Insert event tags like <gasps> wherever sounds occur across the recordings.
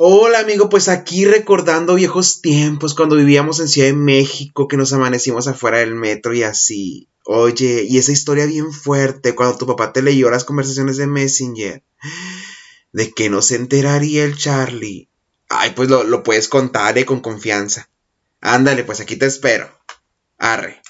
Hola amigo, pues aquí recordando viejos tiempos cuando vivíamos en Ciudad de México, que nos amanecimos afuera del metro y así. Oye, y esa historia bien fuerte cuando tu papá te leyó las conversaciones de Messenger. ¿De que no se enteraría el Charlie? Ay, pues lo, lo puedes contar eh, con confianza. Ándale, pues aquí te espero. Arre.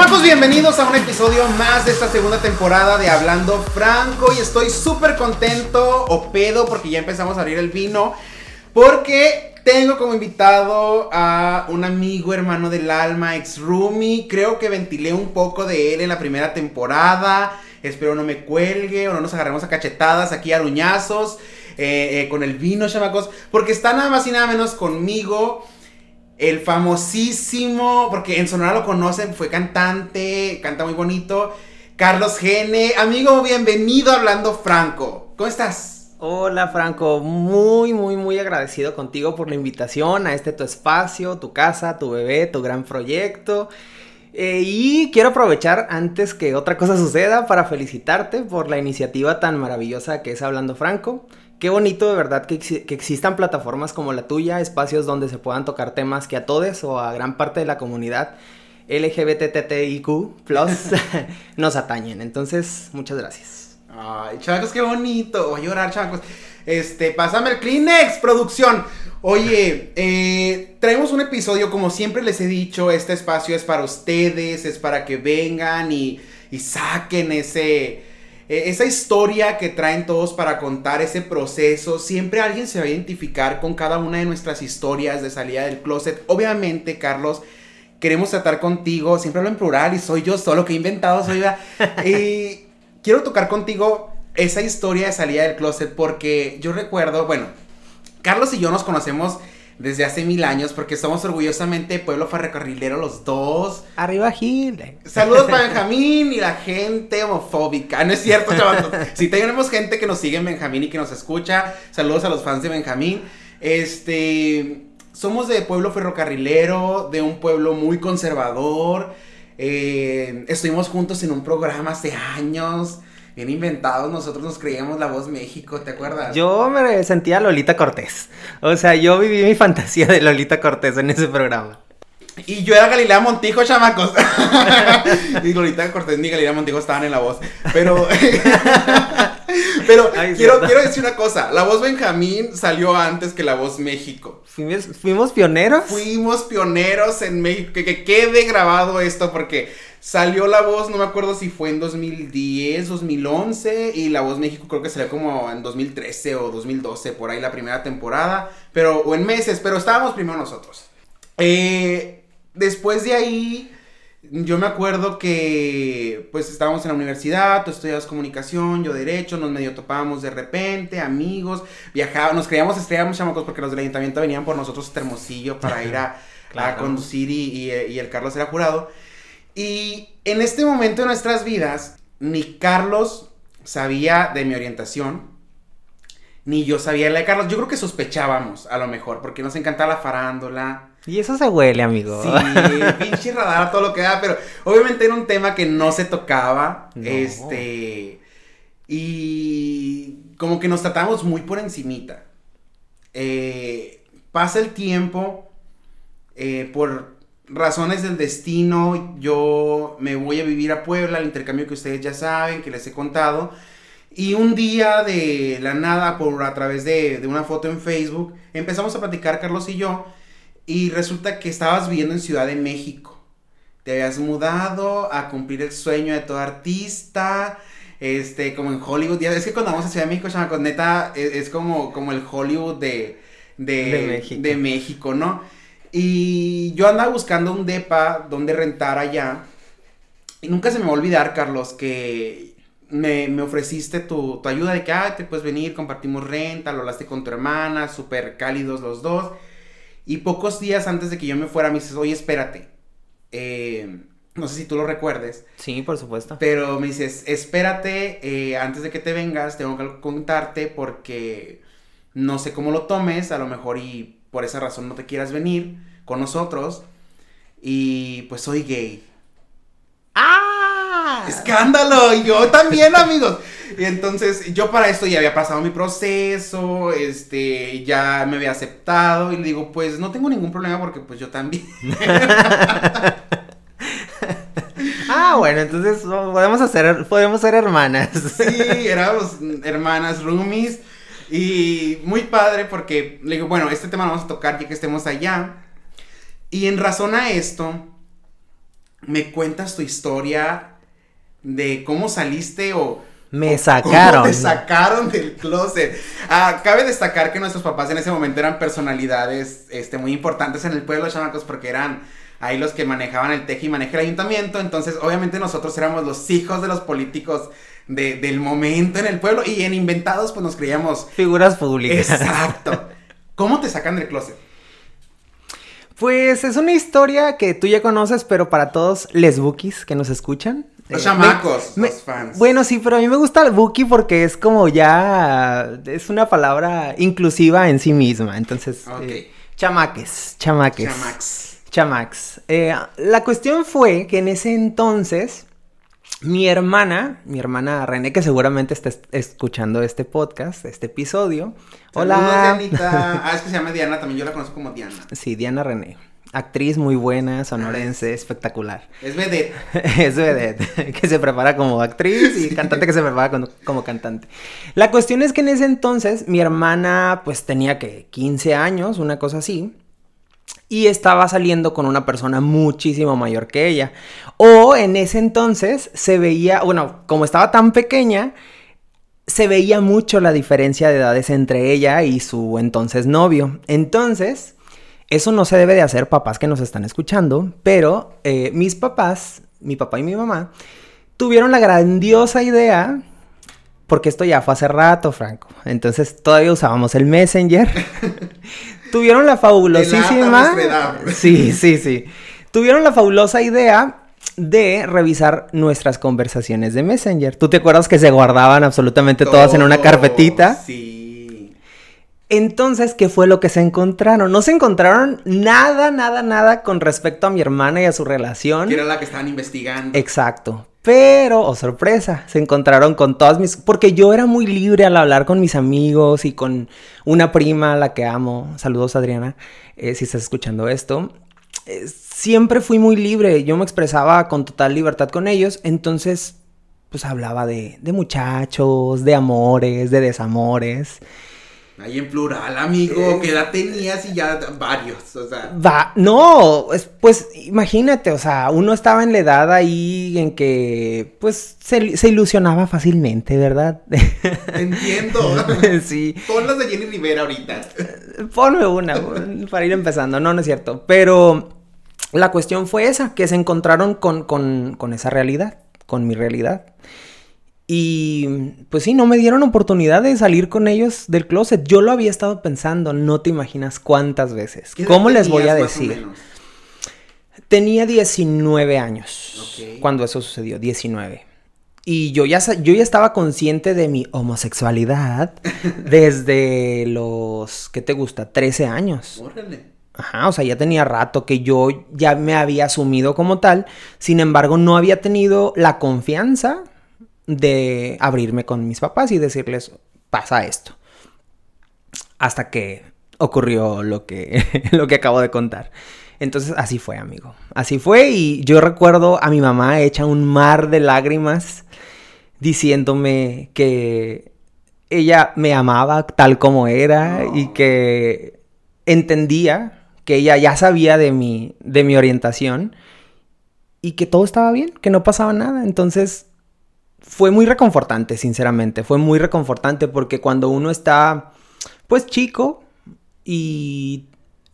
Chamacos, bienvenidos a un episodio más de esta segunda temporada de Hablando Franco y estoy súper contento o pedo porque ya empezamos a abrir el vino porque tengo como invitado a un amigo, hermano del alma, ex roomie. Creo que ventilé un poco de él en la primera temporada. Espero no me cuelgue o no nos agarremos a cachetadas aquí a ruñazos eh, eh, con el vino, chamacos. Porque está nada más y nada menos conmigo el famosísimo, porque en Sonora lo conocen, fue cantante, canta muy bonito. Carlos Gene, amigo, bienvenido a Hablando Franco. ¿Cómo estás? Hola Franco, muy, muy, muy agradecido contigo por la invitación a este tu espacio, tu casa, tu bebé, tu gran proyecto. Eh, y quiero aprovechar antes que otra cosa suceda para felicitarte por la iniciativa tan maravillosa que es Hablando Franco. Qué bonito de verdad que, que, existan plataformas como la tuya, espacios donde se puedan tocar temas que a todos o a gran parte de la comunidad LGBTTIQ plus <laughs> <laughs> nos atañen. Entonces, muchas gracias. Ay, chavos, qué bonito. Voy a llorar, chavos. Este, pásame el Kleenex, producción. Oye, eh, traemos un episodio, como siempre les he dicho, este espacio es para ustedes, es para que vengan y, y saquen ese eh, esa historia que traen todos para contar ese proceso, siempre alguien se va a identificar con cada una de nuestras historias de salida del closet. Obviamente, Carlos, queremos tratar contigo, siempre hablo en plural y soy yo solo que he inventado, soy <laughs> y quiero tocar contigo esa historia de salida del closet porque yo recuerdo, bueno, Carlos y yo nos conocemos desde hace mil años porque somos orgullosamente pueblo ferrocarrilero los dos. Arriba Gil. Saludos para <laughs> Benjamín y la gente homofóbica. No es cierto, chavos. Si tenemos gente que nos sigue en Benjamín y que nos escucha, saludos a los fans de Benjamín. Este, somos de pueblo ferrocarrilero, de un pueblo muy conservador. Eh, estuvimos juntos en un programa hace años bien inventados, nosotros nos creíamos la voz México, ¿te acuerdas? Yo me sentía Lolita Cortés. O sea, yo viví mi fantasía de Lolita Cortés en ese programa. Y yo era Galilea Montijo, chamacos. <laughs> y Lolita Cortés ni Galilea Montijo estaban en la voz. Pero. <laughs> Pero quiero, quiero, decir una cosa. La voz Benjamín salió antes que la voz México. ¿Fuimos, fuimos pioneros? Fuimos pioneros en México. Que, que quede grabado esto porque Salió La Voz, no me acuerdo si fue en 2010, 2011, y La Voz México creo que salió como en 2013 o 2012, por ahí la primera temporada, pero, o en meses, pero estábamos primero nosotros. Eh, después de ahí, yo me acuerdo que, pues estábamos en la universidad, tú estudiabas comunicación, yo derecho, nos medio topábamos de repente, amigos, viajábamos, nos creíamos estrellas chamacos porque los del ayuntamiento venían por nosotros este Hermosillo para ir a, <laughs> conducir y, y el Carlos era jurado. Y en este momento de nuestras vidas, ni Carlos sabía de mi orientación, ni yo sabía de la de Carlos. Yo creo que sospechábamos, a lo mejor, porque nos encantaba la farándula. Y eso se huele, amigo. Sí, pinche radar, todo lo que da, pero obviamente era un tema que no se tocaba. Este. Y como que nos tratamos muy por encimita. Eh, pasa el tiempo. Eh, por razones del destino, yo me voy a vivir a Puebla, el intercambio que ustedes ya saben, que les he contado. Y un día de la nada, por a través de, una foto en Facebook, empezamos a platicar Carlos y yo. Y resulta que estabas viviendo en Ciudad de México. Te habías mudado a cumplir el sueño de todo artista. Este, como en Hollywood. Es que cuando vamos a Ciudad de México, chamacos, neta, es, es, como, como el Hollywood de, de, México. de México, ¿no? Y yo andaba buscando un depa donde rentar allá. Y nunca se me va a olvidar, Carlos, que me, ofreciste tu, ayuda de que, ah, te puedes venir, compartimos renta, lo hablaste con tu hermana, súper cálidos los dos. Y pocos días antes de que yo me fuera, me dices, oye, espérate. Eh, No sé si tú lo recuerdes. Sí, por supuesto. Pero me dices, espérate, eh, antes de que te vengas, tengo que contarte porque no sé cómo lo tomes, a lo mejor y por esa razón no te quieras venir con nosotros. Y pues soy gay. ¡Ah! ¡Escándalo! Y yo también, amigos. Y entonces, yo para esto ya había pasado mi proceso, este, ya me había aceptado y le digo, pues no tengo ningún problema porque pues yo también. <laughs> ah, bueno, entonces podemos hacer, podemos ser hermanas. sí, éramos hermanas roomies y muy padre porque le digo, bueno, este tema lo vamos a tocar ya que estemos allá. Y en razón a esto, me cuentas tu historia de cómo saliste o... Me sacaron. Cómo te sacaron del closet. Ah, cabe destacar que nuestros papás en ese momento eran personalidades este, muy importantes en el pueblo, chamacos, porque eran ahí los que manejaban el teje y maneje el ayuntamiento. Entonces, obviamente nosotros éramos los hijos de los políticos del momento en el pueblo y en Inventados pues nos creíamos... Figuras públicas. Exacto. ¿Cómo te sacan del closet? Pues es una historia que tú ya conoces, pero para todos les bookies que nos escuchan. Los eh, chamacos, los fans. Bueno, sí, pero a mí me gusta el bookie porque es como ya. Es una palabra inclusiva en sí misma. Entonces. Eh, chamaques, chamaques. Chamax. Chamax. Eh, la cuestión fue que en ese entonces. Mi hermana, mi hermana René, que seguramente está escuchando este podcast, este episodio. Hola. <laughs> ah, es que se llama Diana, también yo la conozco como Diana. Sí, Diana René. Actriz muy buena, sonorense, espectacular. Es vedette. <laughs> es vedette, <laughs> que se prepara como actriz y cantante que se prepara como, como, cantante. La cuestión es que en ese entonces mi hermana pues tenía que 15 años, una cosa así y estaba saliendo con una persona muchísimo mayor que ella. O en ese entonces se veía, bueno, como estaba tan pequeña, se veía mucho la diferencia de edades entre ella y su entonces novio. Entonces, eso no se debe de hacer, papás que nos están escuchando, pero eh, mis papás, mi papá y mi mamá, tuvieron la grandiosa idea porque esto ya fue hace rato, Franco. Entonces todavía usábamos el Messenger. <laughs> Tuvieron la fabulosísima. Sí, sí, sí. Tuvieron la fabulosa idea de revisar nuestras conversaciones de Messenger. ¿Tú te acuerdas que se guardaban absolutamente todas en una carpetita? Sí. Entonces, ¿qué fue lo que se encontraron? No se encontraron nada, nada, nada con respecto a mi hermana y a su relación. Que era la que estaban investigando. Exacto. Pero, oh sorpresa, se encontraron con todas mis... Porque yo era muy libre al hablar con mis amigos y con una prima a la que amo. Saludos Adriana, eh, si estás escuchando esto. Eh, siempre fui muy libre, yo me expresaba con total libertad con ellos, entonces pues hablaba de, de muchachos, de amores, de desamores. Ahí en plural, amigo, ¿qué edad tenías y ya varios? O sea. Va, no, pues imagínate, o sea, uno estaba en la edad ahí en que, pues, se, se ilusionaba fácilmente, ¿verdad? <laughs> Entiendo. <laughs> sí. Ponlas de Jenny Rivera ahorita. Ponme una, para ir empezando, no, no es cierto. Pero la cuestión fue esa, que se encontraron con, con, con esa realidad, con mi realidad. Y pues sí, no me dieron oportunidad de salir con ellos del closet. Yo lo había estado pensando, no te imaginas cuántas veces. ¿Cómo les voy a decir? Tenía 19 años cuando eso sucedió, 19. Y yo ya, yo ya estaba consciente de mi homosexualidad <laughs> desde los, ¿qué te gusta? 13 años. Ajá, o sea, ya tenía rato que yo ya me había asumido como tal. Sin embargo, no había tenido la confianza de abrirme con mis papás y decirles, pasa esto. Hasta que ocurrió lo que, <laughs> lo que acabo de contar. Entonces así fue, amigo. Así fue y yo recuerdo a mi mamá hecha un mar de lágrimas diciéndome que ella me amaba tal como era y que entendía que ella ya sabía de mi, de mi orientación y que todo estaba bien, que no pasaba nada. Entonces fue muy reconfortante, sinceramente. Fue muy reconfortante porque cuando uno está, pues chico y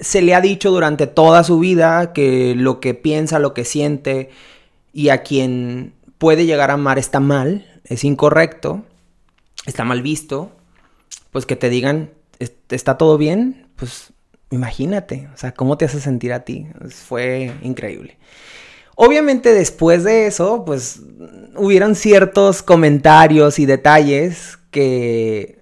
se le ha dicho durante toda su vida que lo que piensa, lo que siente y a quien puede llegar a amar está mal, es incorrecto, está mal visto, pues que te digan, está todo bien, pues imagínate, o sea, ¿cómo te hace sentir a ti? Fue increíble. Obviamente después de eso, pues hubieron ciertos comentarios y detalles que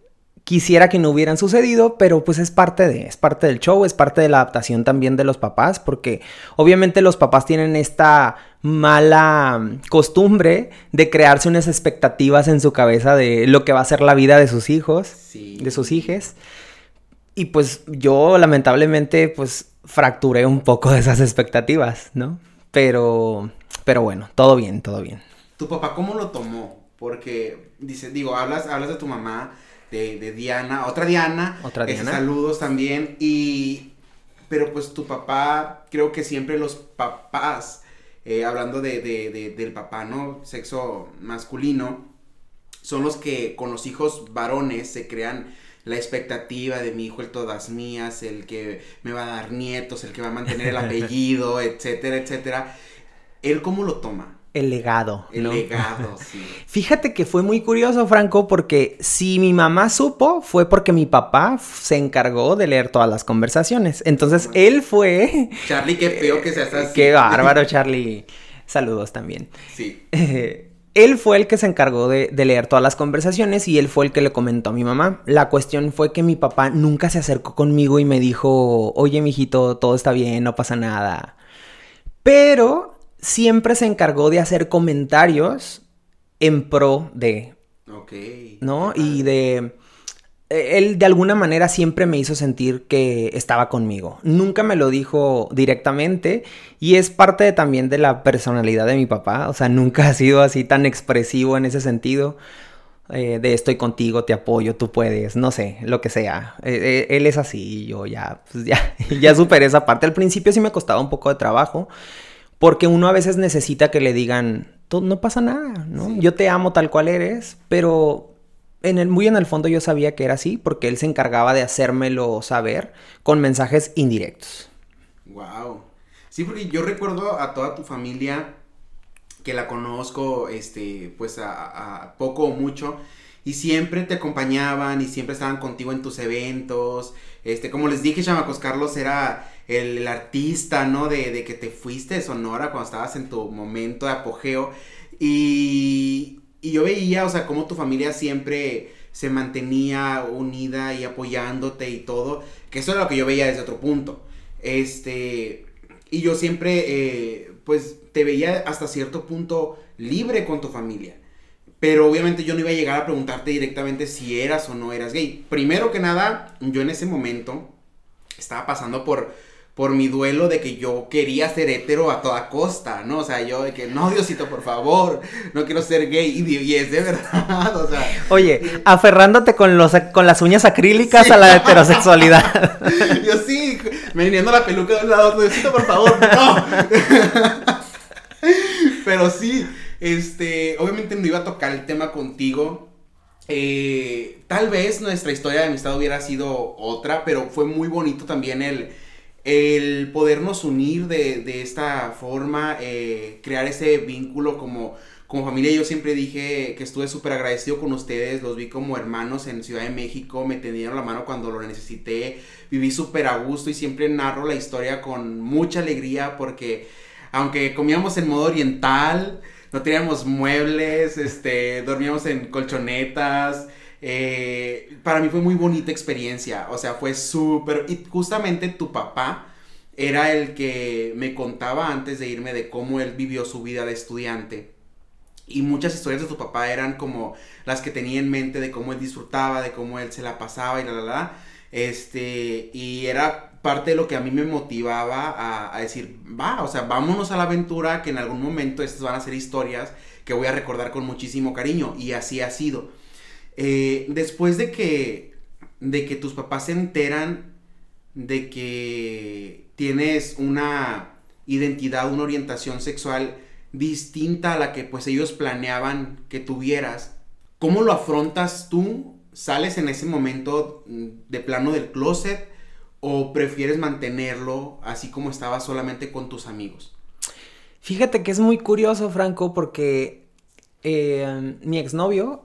quisiera que no hubieran sucedido, pero pues es parte de, es parte del show, es parte de la adaptación también de los papás, porque obviamente los papás tienen esta mala costumbre de crearse unas expectativas en su cabeza de lo que va a ser la vida de sus hijos, de sus hijas. Y pues yo lamentablemente pues fracturé un poco de esas expectativas, ¿no? Pero, pero bueno, todo bien, todo bien. ¿Tu papá cómo lo tomó? Porque, dice, digo, hablas, hablas de tu mamá, de, Diana, otra Diana. Otra Diana. saludos también. Y, pero pues tu papá, creo que siempre los papás, eh, hablando de, del papá, ¿no? Sexo masculino, son los que con los hijos varones se crean la expectativa de mi hijo el todas mías, el que me va a dar nietos, el que va a mantener el <laughs> apellido, etcétera, etcétera. ¿Él cómo lo toma? El legado. El legado, <laughs> sí. Fíjate que fue muy curioso, Franco, porque si mi mamá supo, fue porque mi papá se encargó de leer todas las conversaciones. Entonces, él fue... Charlie, qué feo que seas así. Qué bárbaro, <laughs> Charlie. Saludos también. Sí. Él fue el que se encargó de, leer todas las conversaciones y él fue el que le comentó a mi mamá. La cuestión fue que mi papá nunca se acercó conmigo y me dijo, oye, mijito, todo está bien, no pasa nada. Pero siempre se encargó de hacer comentarios en pro de. Ok. ¿No? Y de él de alguna manera siempre me hizo sentir que estaba conmigo. Nunca me lo dijo directamente y es parte también de la personalidad de mi papá. O sea, nunca ha sido así tan expresivo en ese sentido. Eh, de estoy contigo, te apoyo, tú puedes, no sé, lo que sea. Eh, él es así y yo ya, pues ya, <laughs> ya superé esa parte. Al principio sí me costaba un poco de trabajo porque uno a veces necesita que le digan, no pasa nada, ¿no? Yo te amo tal cual eres, pero en el, muy en el fondo yo sabía que era así porque él se encargaba de hacérmelo saber con mensajes indirectos. Wow. Sí, porque yo recuerdo a toda tu familia que la conozco, este, pues a, poco o mucho, y siempre te acompañaban y siempre estaban contigo en tus eventos. Este, como les dije, Chamacos Carlos era el, artista, ¿no? De, de, que te fuiste de Sonora cuando estabas en tu momento de apogeo. Y, y yo veía, o sea, cómo tu familia siempre se mantenía unida y apoyándote y todo, que eso era lo que yo veía desde otro punto. Este, y yo siempre, eh, pues, te veía hasta cierto punto libre con tu familia. Pero obviamente yo no iba a llegar a preguntarte directamente si eras o no eras gay. Primero que nada, yo en ese momento estaba pasando por por mi duelo de que yo quería ser hetero a toda costa, ¿no? O sea, yo de que, no, Diosito, por favor, no quiero ser gay, y, es de verdad, <laughs> o sea. Oye, aferrándote con, los, con las uñas acrílicas a la heterosexualidad. <laughs> yo sí, me viniendo la peluca de un lado, Diosito, por favor, no. <laughs> Pero sí, este, obviamente no iba a tocar el tema contigo. Eh, tal vez nuestra historia de amistad hubiera sido otra, pero fue muy bonito también el el podernos unir de, esta forma, eh, crear ese vínculo como, como familia. Yo siempre dije que estuve súper agradecido con ustedes, los vi como hermanos en Ciudad de México, me tendieron la mano cuando lo necesité, viví súper a gusto y siempre narro la historia con mucha alegría porque aunque comíamos en modo oriental, no teníamos muebles, este, dormíamos en colchonetas, eh, para mí fue muy bonita experiencia, o sea, fue súper... Y justamente tu papá era el que me contaba antes de irme de cómo él vivió su vida de estudiante. Y muchas historias de tu papá eran como las que tenía en mente de cómo él disfrutaba, de cómo él se la pasaba y la la la. Este, y era parte de lo que a mí me motivaba a, a, decir, va, o sea, vámonos a la aventura, que en algún momento estas van a ser historias que voy a recordar con muchísimo cariño. Y así ha sido. Eh, después de que, de que tus papás se enteran de que tienes una identidad, una orientación sexual distinta a la que pues ellos planeaban que tuvieras, ¿cómo lo afrontas tú? ¿Sales en ese momento mm, de plano del closet o prefieres mantenerlo así como estaba solamente con tus amigos? Fíjate que es muy curioso, Franco, porque eh, mi exnovio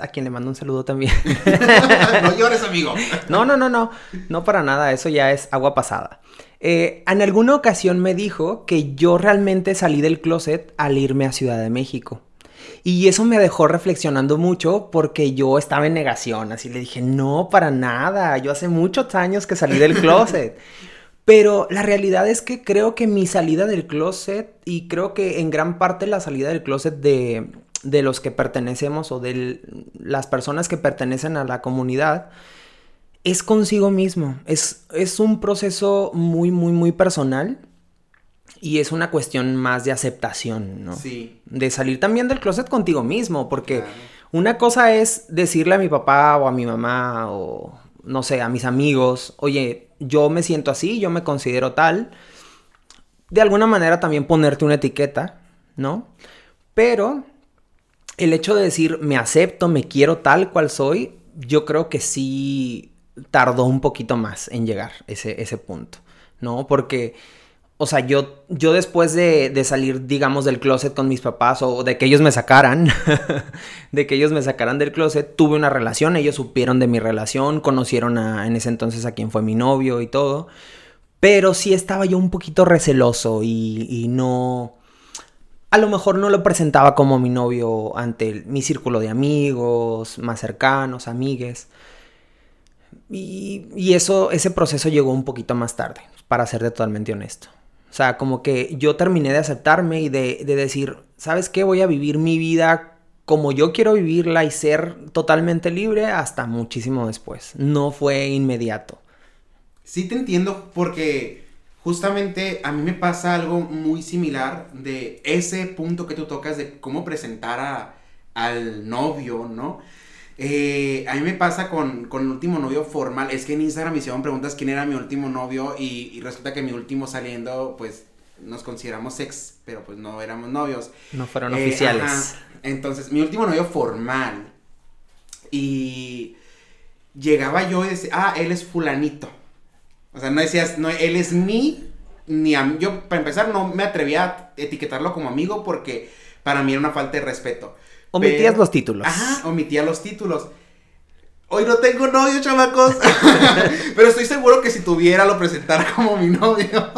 a quien le mando un saludo también. <laughs> no llores, amigo. no, no, no, no, no para nada, eso ya es agua pasada. Eh, en alguna ocasión me dijo que yo realmente salí del closet al irme a Ciudad de México. Y eso me dejó reflexionando mucho porque yo estaba en negación, así le dije, no, para nada, yo hace muchos años que salí del closet. <laughs> Pero la realidad es que creo que mi salida del closet y creo que en gran parte la salida del closet de, de los que pertenecemos o de las personas que pertenecen a la comunidad es consigo mismo. Es, es un proceso muy, muy, muy personal y es una cuestión más de aceptación, ¿no? Sí. De salir también del closet contigo mismo, porque una cosa es decirle a mi papá o a mi mamá o no sé, a mis amigos, oye, yo me siento así, yo me considero tal. De alguna manera también ponerte una etiqueta, ¿no? Pero el hecho de decir me acepto, me quiero tal cual soy, yo creo que sí tardó un poquito más en llegar ese, ese punto, ¿no? Porque o sea, yo, yo después de, de, salir, digamos, del closet con mis papás o de que ellos me sacaran, <laughs> de que ellos me sacaran del closet, tuve una relación, ellos supieron de mi relación, conocieron a, en ese entonces a quien fue mi novio y todo, pero sí estaba yo un poquito receloso y, y no, a lo mejor no lo presentaba como mi novio ante mi círculo de amigos, más cercanos, amigues. Y, eso, ese proceso llegó un poquito más tarde, para ser totalmente honesto. O sea, como que yo terminé de aceptarme y de, de, decir, ¿sabes qué? Voy a vivir mi vida como yo quiero vivirla y ser totalmente libre hasta muchísimo después. No fue inmediato. Sí te entiendo porque justamente a mí me pasa algo muy similar de ese punto que tú tocas de cómo presentar a, al novio, ¿no? Eh, a mí me pasa con, con, el último novio formal. Es que en Instagram me hicieron preguntas quién era mi último novio. Y, y, resulta que mi último saliendo, pues nos consideramos ex, pero pues no éramos novios. No fueron eh, oficiales. Ajá. Entonces, mi último novio formal. Y llegaba yo y decía, ah, él es fulanito. O sea, no decías, no, él es mi, ni a, yo para empezar no me atrevía a etiquetarlo como amigo porque para mí era una falta de respeto. Omitías pero, los títulos. Ajá, omitía los títulos. Hoy no tengo novio, chamacos. <laughs> pero estoy seguro que si tuviera lo presentara <laughs> como mi novio. <laughs>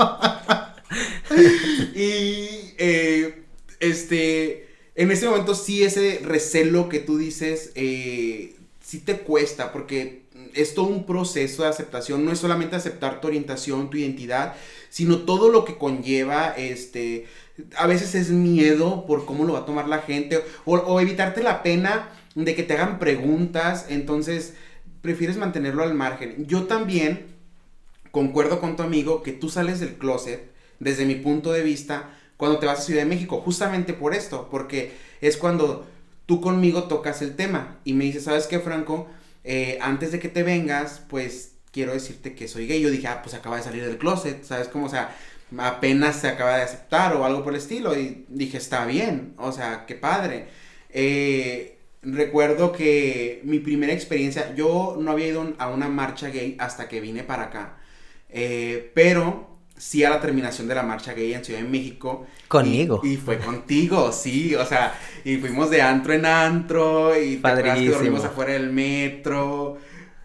y eh, este, en ese momento sí ese recelo que tú dices, eh, sí te cuesta porque es todo un proceso de aceptación. No es solamente aceptar tu orientación, tu identidad, sino todo lo que conlleva este a veces es miedo por cómo lo va a tomar la gente o, o, evitarte la pena de que te hagan preguntas, entonces prefieres mantenerlo al margen. Yo también concuerdo con tu amigo que tú sales del closet, desde mi punto de vista, cuando te vas a Ciudad de México, justamente por esto, porque es cuando tú conmigo tocas el tema y me dices, ¿sabes qué, Franco? Eh, antes de que te vengas, pues quiero decirte que soy gay. Yo dije, ah, pues acaba de salir del closet, ¿sabes cómo? O sea, apenas se acaba de aceptar o algo por el estilo. Y dije, está bien, o sea, qué padre. Eh, recuerdo que mi primera experiencia, yo no había ido a una marcha gay hasta que vine para acá. Eh, pero sí a la terminación de la marcha gay en Ciudad de México. Conmigo. Y, y fue contigo, sí, o sea, y fuimos de antro en antro y Padrísimo. te dormimos afuera del metro.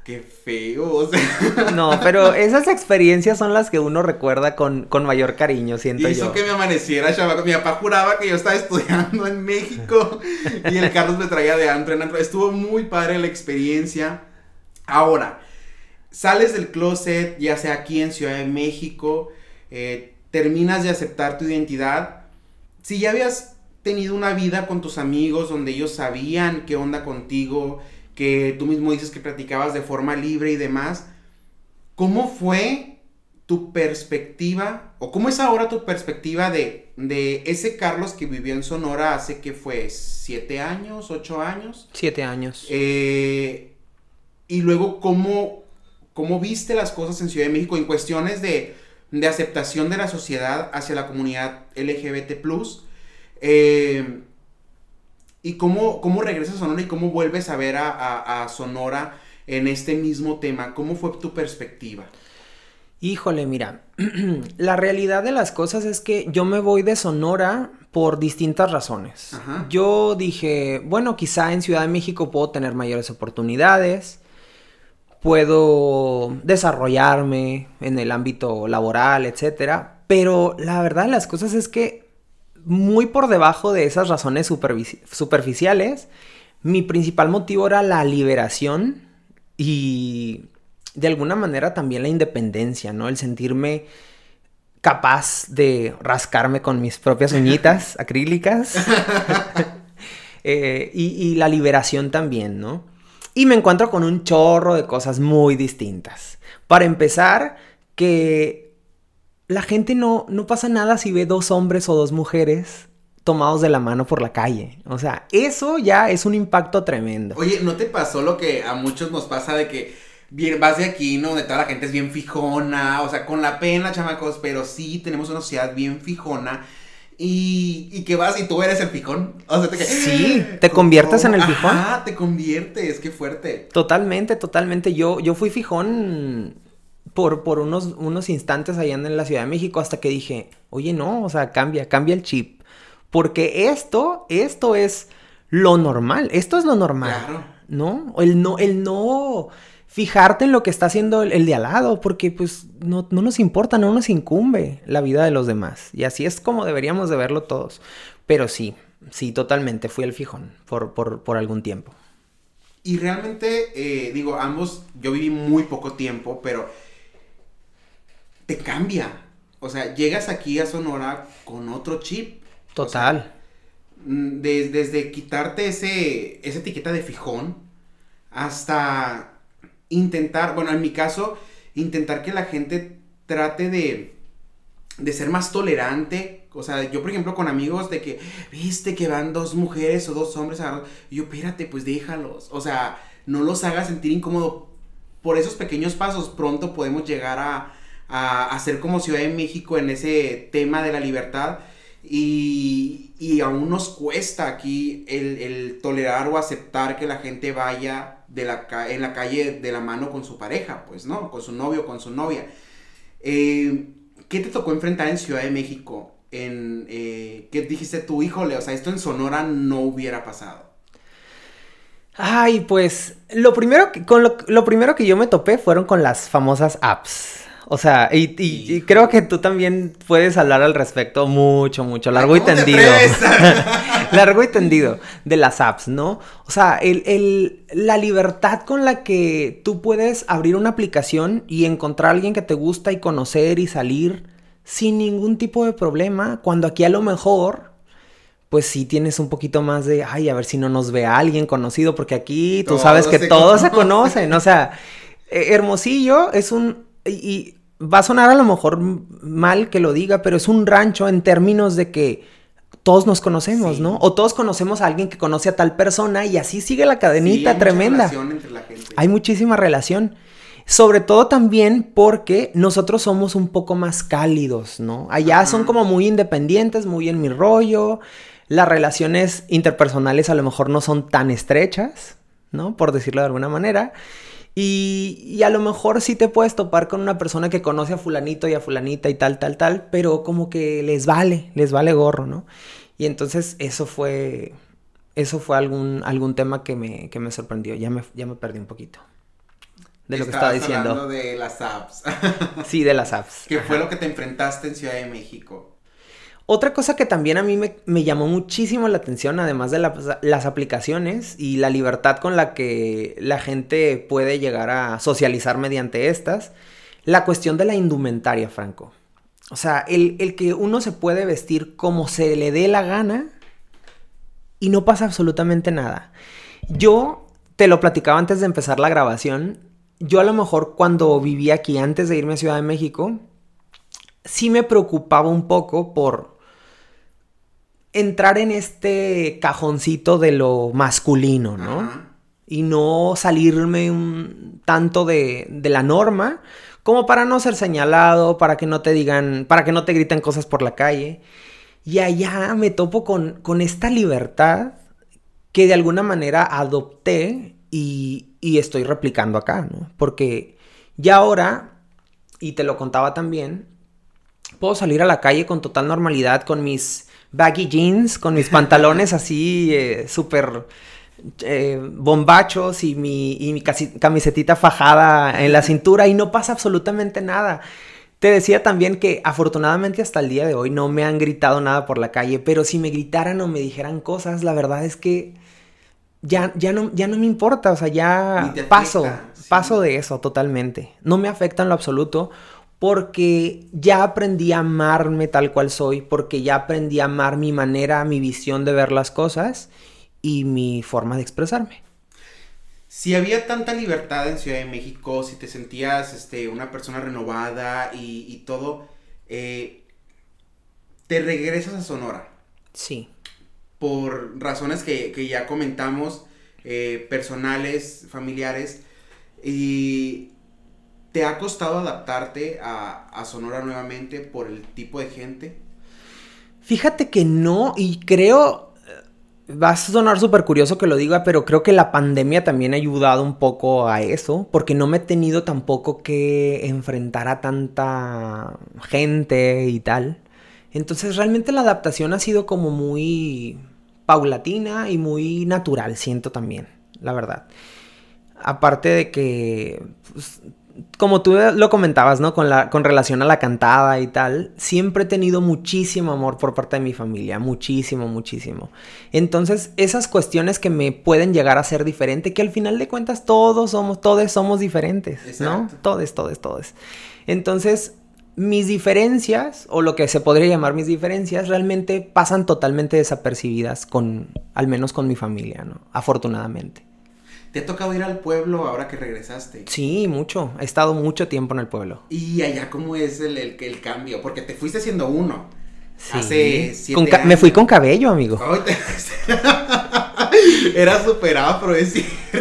Qué feo, o sea. No, pero esas experiencias son las que uno recuerda con, con mayor cariño, siento Hizo yo. que me amaneciera, chavaco. Mi papá juraba que yo estaba estudiando en México <laughs> y el Carlos me traía de antro en antro. Estuvo muy padre la experiencia. Ahora, sales del closet, ya sea aquí en Ciudad de México, eh, terminas de aceptar tu identidad. Si ya habías tenido una vida con tus amigos donde ellos sabían qué onda contigo, que tú mismo dices que practicabas de forma libre y demás. ¿Cómo fue tu perspectiva, o cómo es ahora tu perspectiva de, de ese Carlos que vivió en Sonora hace que fue siete años, ocho años? Siete años. Eh, y luego, ¿cómo, ¿cómo viste las cosas en Ciudad de México en cuestiones de, de aceptación de la sociedad hacia la comunidad LGBT+. Eh, ¿Y cómo, cómo regresas a Sonora y cómo vuelves a ver a, a, a, Sonora en este mismo tema? ¿Cómo fue tu perspectiva? Híjole, mira, <clears throat> la realidad de las cosas es que yo me voy de Sonora por distintas razones. Ajá. Yo dije, bueno, quizá en Ciudad de México puedo tener mayores oportunidades, puedo desarrollarme en el ámbito laboral, etcétera, pero la verdad de las cosas es que muy por debajo de esas razones superficiales, mi principal motivo era la liberación y de alguna manera también la independencia, ¿no? El sentirme capaz de rascarme con mis propias uñitas <laughs> acrílicas. <laughs> Eh, y, y la liberación también, ¿no? Y me encuentro con un chorro de cosas muy distintas. Para empezar, que la gente no, no pasa nada si ve dos hombres o dos mujeres tomados de la mano por la calle. O sea, eso ya es un impacto tremendo. Oye, ¿no te pasó lo que a muchos nos pasa de que bien, vas de aquí, ¿no? Donde toda la gente es bien fijona, o sea, con la pena, chamacos, pero sí tenemos una sociedad bien fijona. Y, y que vas y tú eres el fijón. O sea, te que- Sí, te conviertes en el fijón. te conviertes, qué fuerte. Totalmente, totalmente. Yo, yo fui fijón por, por unos, unos instantes allá en la Ciudad de México hasta que dije, oye, no, o sea, cambia, cambia el chip. Porque esto, esto es lo normal, esto es lo normal. Claro. ¿No? El no, el no fijarte en lo que está haciendo el, el de al lado, porque pues no, no nos importa, no nos incumbe la vida de los demás. Y así es como deberíamos de verlo todos. Pero sí, sí, totalmente, fui el fijón por, por, por algún tiempo. Y realmente, eh, digo, ambos, yo viví muy poco tiempo, pero te cambia. O sea, llegas aquí a Sonora con otro chip. Total. Mm, des- desde quitarte ese, esa etiqueta de fijón hasta intentar, bueno, en mi caso, intentar que la gente trate de, de ser más tolerante. O sea, yo, por ejemplo, con amigos de que, viste que van dos mujeres o dos hombres. Y yo, espérate, pues déjalos. O sea, no los hagas sentir incómodo. Por esos pequeños pasos, pronto podemos llegar a, a, a ser como Ciudad de México en ese tema de la libertad. Y, y aún nos cuesta aquí el, el tolerar o aceptar que la gente vaya de la en la calle de la mano con su pareja, pues, ¿no? Con su novio, con su novia. Eh, ¿Qué te tocó enfrentar en Ciudad de México? En, eh, ¿Qué dijiste tú, híjole? O sea, esto en Sonora no hubiera pasado. Ay, pues lo primero que, con lo, lo primero que yo me topé fueron con las famosas apps. O sea, y, y- y creo que tú también puedes hablar al respecto mucho, mucho, largo y ¿Cómo te tendido. <laughs> largo y tendido de las apps, ¿no? O sea, el, el- la libertad con la que tú puedes abrir una aplicación y encontrar a alguien que te gusta y conocer y salir sin ningún tipo de problema, cuando aquí a lo mejor pues sí tienes un poquito más de, ay, a ver si no nos ve alguien conocido, porque aquí tú Todos sabes que todos se conocen. conocen, o sea, eh, Hermosillo es un, y, va a sonar a lo mejor mal que lo diga, pero es un rancho en términos de que todos nos conocemos, Sí. ¿no? O todos conocemos a alguien que conoce a tal persona y así sigue la Sí, cadenita hay mucha tremenda. relación entre la gente. Hay muchísima relación. Sobre todo también porque nosotros somos un poco más cálidos, ¿no? Allá Ajá. son como muy independientes, muy en mi rollo. Las relaciones interpersonales a lo mejor no son tan estrechas, ¿no? Por decirlo de alguna manera. Y, y a lo mejor sí te puedes topar con una persona que conoce a fulanito y a fulanita y tal, tal, tal, pero como que les vale, les vale gorro, ¿no? Y entonces eso fue, eso fue algún, algún tema que me, que me sorprendió. Ya me, ya me perdí un poquito de lo que estaba diciendo. hablando de las apps. Sí, de las apps. ¿Qué fue lo que te enfrentaste en Ciudad de México? Otra cosa que también a mí me, llamó muchísimo la atención, además de la- las aplicaciones y la libertad con la que la gente puede llegar a socializar mediante estas, la cuestión de la indumentaria, Franco. O sea, el, el que uno se puede vestir como se le dé la gana y no pasa absolutamente nada. Yo te lo platicaba antes de empezar la grabación. Yo a lo mejor cuando vivía aquí antes de irme a Ciudad de México, sí me preocupaba un poco por entrar en este cajoncito de lo masculino, ¿no? Y no salirme un tanto de, de la norma, como para no ser señalado, para que no te digan, para que no te griten cosas por la calle. Y allá me topo con, con esta libertad que de alguna manera adopté y, y estoy replicando acá, ¿no? Porque ya ahora, y te lo contaba también, puedo salir a la calle con total normalidad, con mis baggy jeans con mis pantalones <laughs> así eh, súper eh, bombachos y mi, y mi camisetita fajada en la cintura y no pasa absolutamente nada. Te decía también que afortunadamente hasta el día de hoy no me han gritado nada por la calle, pero si me gritaran o me dijeran cosas, la verdad es que ya, ya, no, ya no me importa, o sea, ya paso, paso de eso totalmente. No me afecta en lo absoluto porque ya aprendí a amarme tal cual soy, porque ya aprendí a amar mi manera, mi visión de ver las cosas y mi forma de expresarme. Si había tanta libertad en Ciudad de México, si te sentías este, una persona renovada y, todo, eh, te regresas a Sonora. Sí. Por razones que, ya comentamos, eh, personales, familiares, y ¿Te ha costado adaptarte a, Sonora nuevamente por el tipo de gente? Fíjate que no, y creo, eh, va a sonar súper curioso que lo diga, pero creo que la pandemia también ha ayudado un poco a eso, porque no me he tenido tampoco que enfrentar a tanta gente y tal. Entonces realmente la adaptación ha sido como muy paulatina y muy natural, siento también, la verdad. Aparte de que pues, como tú lo comentabas, ¿no? Con, la, con relación a la cantada y tal, siempre he tenido muchísimo amor por parte de mi familia, muchísimo, muchísimo. Entonces, esas cuestiones que me pueden llegar a ser diferente, que al final de cuentas todos somos, todos somos diferentes, ¿no? Todos, todos, todos. Entonces, mis diferencias, o lo que se podría llamar mis diferencias, realmente pasan totalmente desapercibidas con, al menos con mi familia, ¿no? Afortunadamente. ¿Te ha tocado ir al pueblo ahora que regresaste? Sí, mucho. He estado mucho tiempo en el pueblo. ¿Y allá cómo es el, el, cambio? Porque te fuiste siendo uno. Sí. Hace siete años. Me fui con cabello, amigo. <laughs> Era super afro, es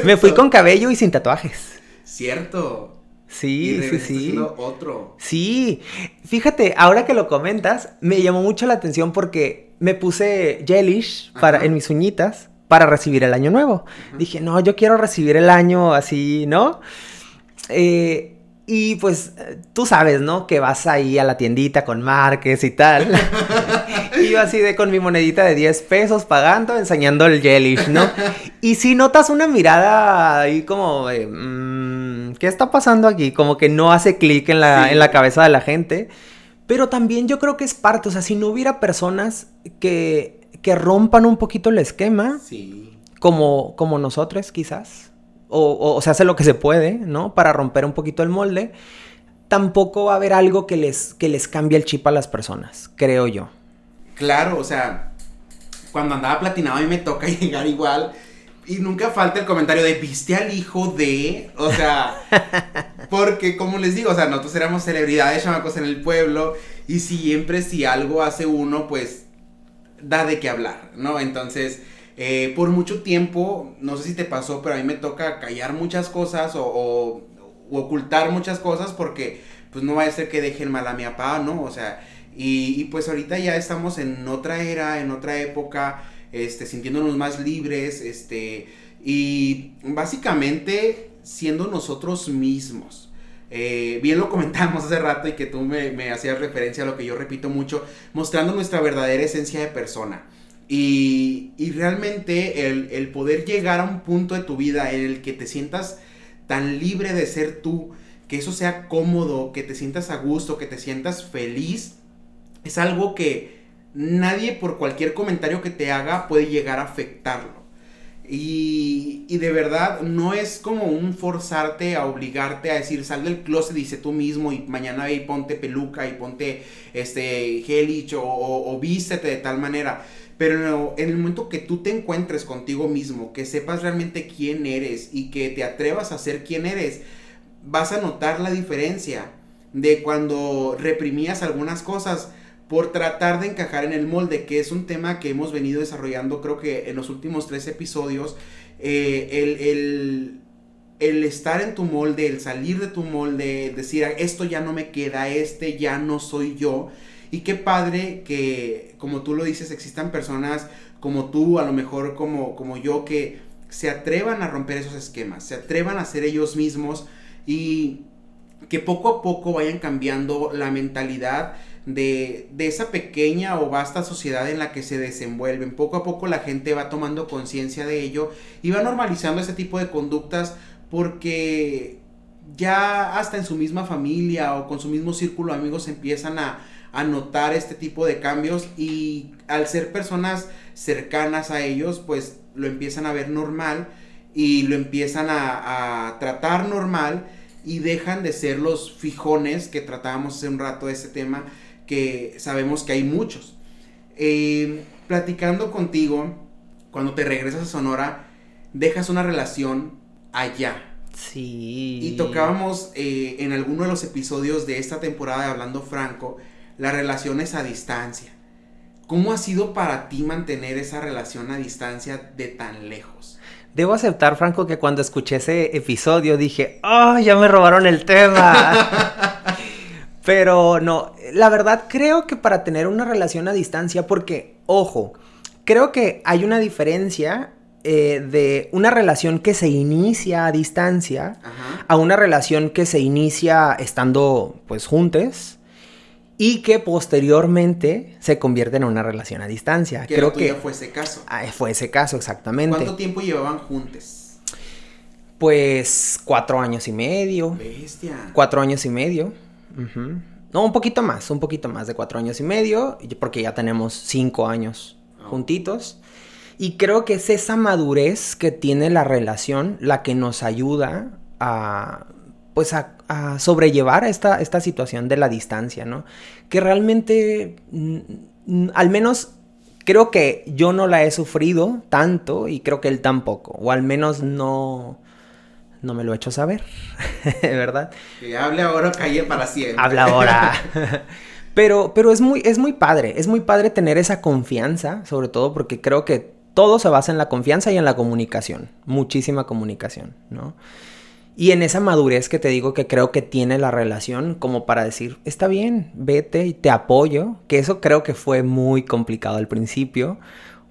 Me fui con cabello y sin tatuajes. Cierto. Sí, sí, sí. otro. Sí. Fíjate, ahora que lo comentas, me llamó mucho la atención porque me puse gelish para, en mis uñitas para recibir el año nuevo. Dije, no, yo quiero recibir el año así, ¿no? Eh, y pues tú sabes, ¿no? Que vas ahí a la tiendita con Márquez y tal. <laughs> y yo así de con mi monedita de 10 pesos pagando, enseñando el Jellish, ¿no? Y si notas una mirada ahí como mm, ¿qué está pasando aquí? Como que no hace clic en la, en la cabeza de la gente. Pero también yo creo que es parte, o sea, si no hubiera personas que que rompan un poquito el esquema. Sí. Como, como nosotros, quizás. O, o, se hace lo que se puede, ¿no? Para romper un poquito el molde. Tampoco va a haber algo que les, que les cambie el chip a las personas, creo yo. Claro, o sea, cuando andaba platinado a mí me toca <laughs> llegar igual. Y nunca falta el comentario de, ¿viste al hijo de? O sea, <laughs> porque como les digo, o sea, nosotros éramos celebridades, chamacos en el pueblo. Y siempre si algo hace uno, pues da de qué hablar, ¿no? Entonces, eh, por mucho tiempo, no sé si te pasó, pero a mí me toca callar muchas cosas o, ocultar muchas cosas porque pues no va a ser que dejen mal a mi papá, ¿no? O sea, y, pues ahorita ya estamos en otra era, en otra época, este, sintiéndonos más libres, este, y básicamente siendo nosotros mismos. Eh, bien lo comentamos hace rato y que tú me, hacías referencia a lo que yo repito mucho, mostrando nuestra verdadera esencia de persona. Y, realmente el, el, poder llegar a un punto de tu vida en el que te sientas tan libre de ser tú, que eso sea cómodo, que te sientas a gusto, que te sientas feliz, es algo que nadie por cualquier comentario que te haga puede llegar a afectarlo. Y, y, de verdad no es como un forzarte a obligarte a decir sal del closet dice tú mismo y mañana ve y ponte peluca y ponte este gelich o, o, vístete de tal manera. Pero en el momento que tú te encuentres contigo mismo, que sepas realmente quién eres y que te atrevas a ser quién eres, vas a notar la diferencia de cuando reprimías algunas cosas por tratar de encajar en el molde, que es un tema que hemos venido desarrollando creo que en los últimos tres episodios, eh, el, el, estar en tu molde, el salir de tu molde, decir, esto ya no me queda, este ya no soy yo. Y qué padre que, como tú lo dices, existan personas como tú, a lo mejor como, como yo, que se atrevan a romper esos esquemas, se atrevan a ser ellos mismos y que poco a poco vayan cambiando la mentalidad de, de esa pequeña o vasta sociedad en la que se desenvuelven. Poco a poco la gente va tomando conciencia de ello y va normalizando ese tipo de conductas porque ya hasta en su misma familia o con su mismo círculo amigos empiezan a, a notar este tipo de cambios y al ser personas cercanas a ellos pues lo empiezan a ver normal y lo empiezan a, a tratar normal y dejan de ser los fijones que tratábamos hace un rato de ese tema que sabemos que hay muchos. Eh, platicando contigo, cuando te regresas a Sonora, dejas una relación allá. Sí. Y tocábamos eh, en alguno de los episodios de esta temporada de Hablando Franco, las relaciones a distancia. ¿Cómo ha sido para ti mantener esa relación a distancia de tan lejos? Debo aceptar, Franco, que cuando escuché ese episodio dije, ¡oh, ya me robaron el tema! <laughs> Pero no, la verdad creo que para tener una relación a distancia, porque, ojo, creo que hay una diferencia eh, de una relación que se inicia a distancia Ajá. a una relación que se inicia estando pues juntos y que posteriormente se convierte en una relación a distancia. Que creo que fue ese caso. ah, fue ese caso exactamente. ¿Cuánto tiempo llevaban juntos? Pues cuatro años y medio. Bestia. Cuatro años y medio. No, un poquito más, un poquito más de cuatro años y medio, porque ya tenemos cinco años Ah. juntitos. Y creo que es esa madurez que tiene la relación la que nos ayuda a, pues a, a sobrellevar esta, esta situación de la distancia, ¿no? Que realmente, mm, mm, al menos creo que yo no la he sufrido tanto y creo que él tampoco, o al menos no, no me lo he hecho saber, <laughs> ¿verdad? Que hable ahora calle para siempre. Habla ahora. <laughs> pero, pero es muy, es muy padre, es muy padre tener esa confianza, sobre todo porque creo que todo se basa en la confianza y en la comunicación, muchísima comunicación, ¿no? Y en esa madurez que te digo que creo que tiene la relación como para decir, está bien, vete y te apoyo, que eso creo que fue muy complicado al principio,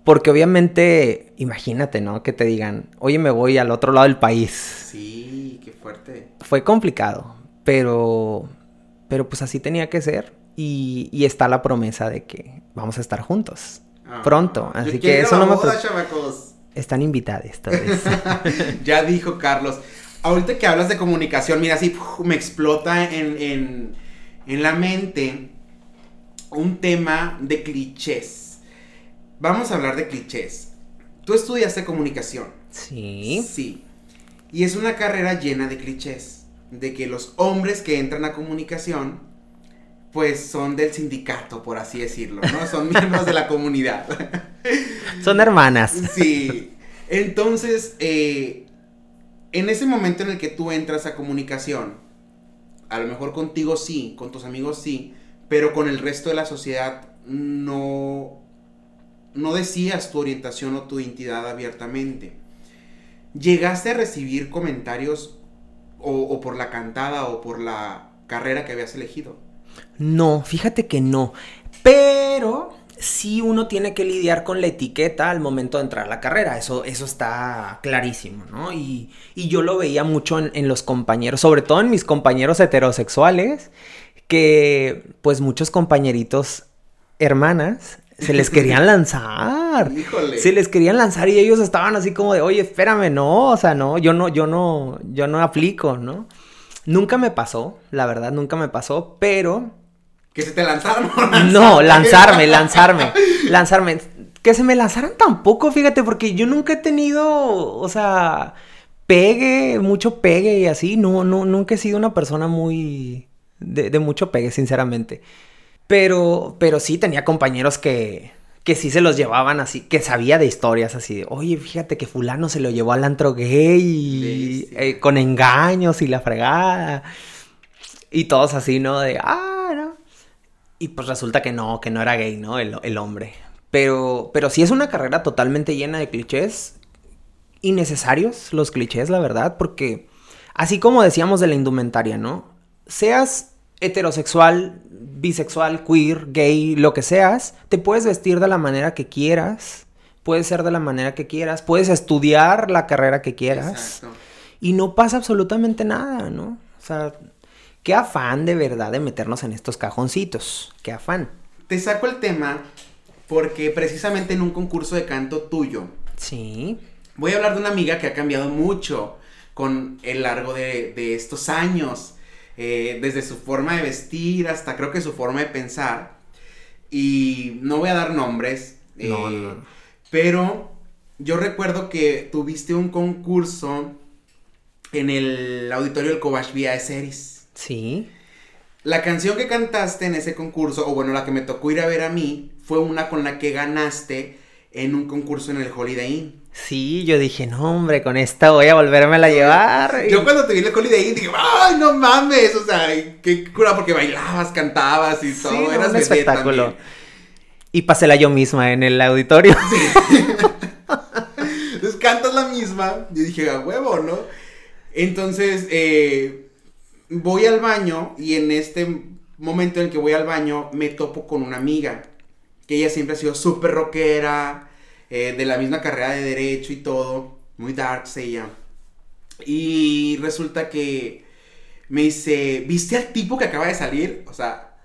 porque obviamente, imagínate, ¿no? Que te digan, oye, me voy al otro lado del país, Sí, qué fuerte. fue complicado, pero, pero pues así tenía que ser. Y, y está la promesa de que vamos a estar juntos Ah. pronto. Así que eso la no me... boda, pre- chamacos. Están invitados esta vez. <laughs> ya dijo Carlos. Ahorita que hablas de comunicación, mira, así me explota en, en, en la mente un tema de clichés. Vamos a hablar de clichés. Tú estudiaste comunicación. sí. Sí. Y es una carrera llena de clichés. De que los hombres que entran a comunicación, pues son del sindicato, por así decirlo, ¿no? <laughs> Son miembros de la comunidad. Son hermanas. Sí. Entonces, eh, en ese momento en el que tú entras a comunicación, a lo mejor contigo sí, con tus amigos sí, pero con el resto de la sociedad no, no decías tu orientación o tu identidad abiertamente. ¿Llegaste a recibir comentarios o, por la cantada o por la carrera que habías elegido? No, fíjate que no. Pero sí uno tiene que lidiar con la etiqueta al momento de entrar a la carrera. Eso, eso está clarísimo, ¿no? Y, y yo lo veía mucho en, en los compañeros, sobre todo en mis compañeros heterosexuales, que pues muchos compañeritos hermanas se les querían lanzar. Híjole. Se les querían lanzar y ellos estaban así como de, oye, espérame, no, o sea, no, yo no, yo no, yo no aplico, ¿no? Nunca me pasó, la verdad, nunca me pasó, pero Que se te lanzaron. <laughs> no, lanzarme, lanzarme, <laughs> lanzarme. Que se me lanzaran tampoco, fíjate, porque yo nunca he tenido, o sea, pegue, mucho pegue y así. No, no, nunca he sido una persona muy de, de mucho pegue, sinceramente. Pero, pero sí tenía compañeros que, que sí se los llevaban así, que sabía de historias así de, oye, fíjate que fulano se lo llevó al antro gay eh, con engaños y la fregada. Y todos así, ¿no? De, ah, no. Y pues resulta que no, que no era gay, ¿no? El, el hombre. Pero, pero sí es una carrera totalmente llena de clichés. Innecesarios los clichés, la verdad, porque así como decíamos de la indumentaria, ¿no? Seas heterosexual, bisexual, queer, gay, lo que seas, te puedes vestir de la manera que quieras, puedes ser de la manera que quieras, puedes estudiar la carrera que quieras Exacto. y no pasa absolutamente nada, ¿no? O sea, Qué afán de verdad de meternos en estos cajoncitos. Qué afán. Te saco el tema porque precisamente en un concurso de canto tuyo. Sí. Voy a hablar de una amiga que ha cambiado mucho con el largo de, de estos años. Eh, desde su forma de vestir hasta creo que su forma de pensar. Y no voy a dar nombres. No, eh, no. Pero yo recuerdo que tuviste un concurso en el auditorio del Cobach Vía de Series. Sí. La canción que cantaste en ese concurso, o bueno, la que me tocó ir a ver a mí, fue una con la que ganaste en un concurso en el Holiday Inn. Sí, yo dije, no, hombre, con esta voy a volverme a llevar. Yo cuando te vi el Holiday Inn dije, ¡ay, no mames! O sea, qué cura, porque bailabas, cantabas y Sí, todo. no, eras un espectáculo. también. Y pasela yo misma en el auditorio. <laughs> Entonces cantas la misma. Yo dije, a huevo, ¿no? Entonces, eh, voy al baño y en este momento en el que voy al baño me topo con una amiga. Que ella siempre ha sido súper rockera, eh, de la misma carrera de derecho y todo. Muy darks ella. Y resulta que me dice, ¿viste al tipo que acaba de salir? O sea,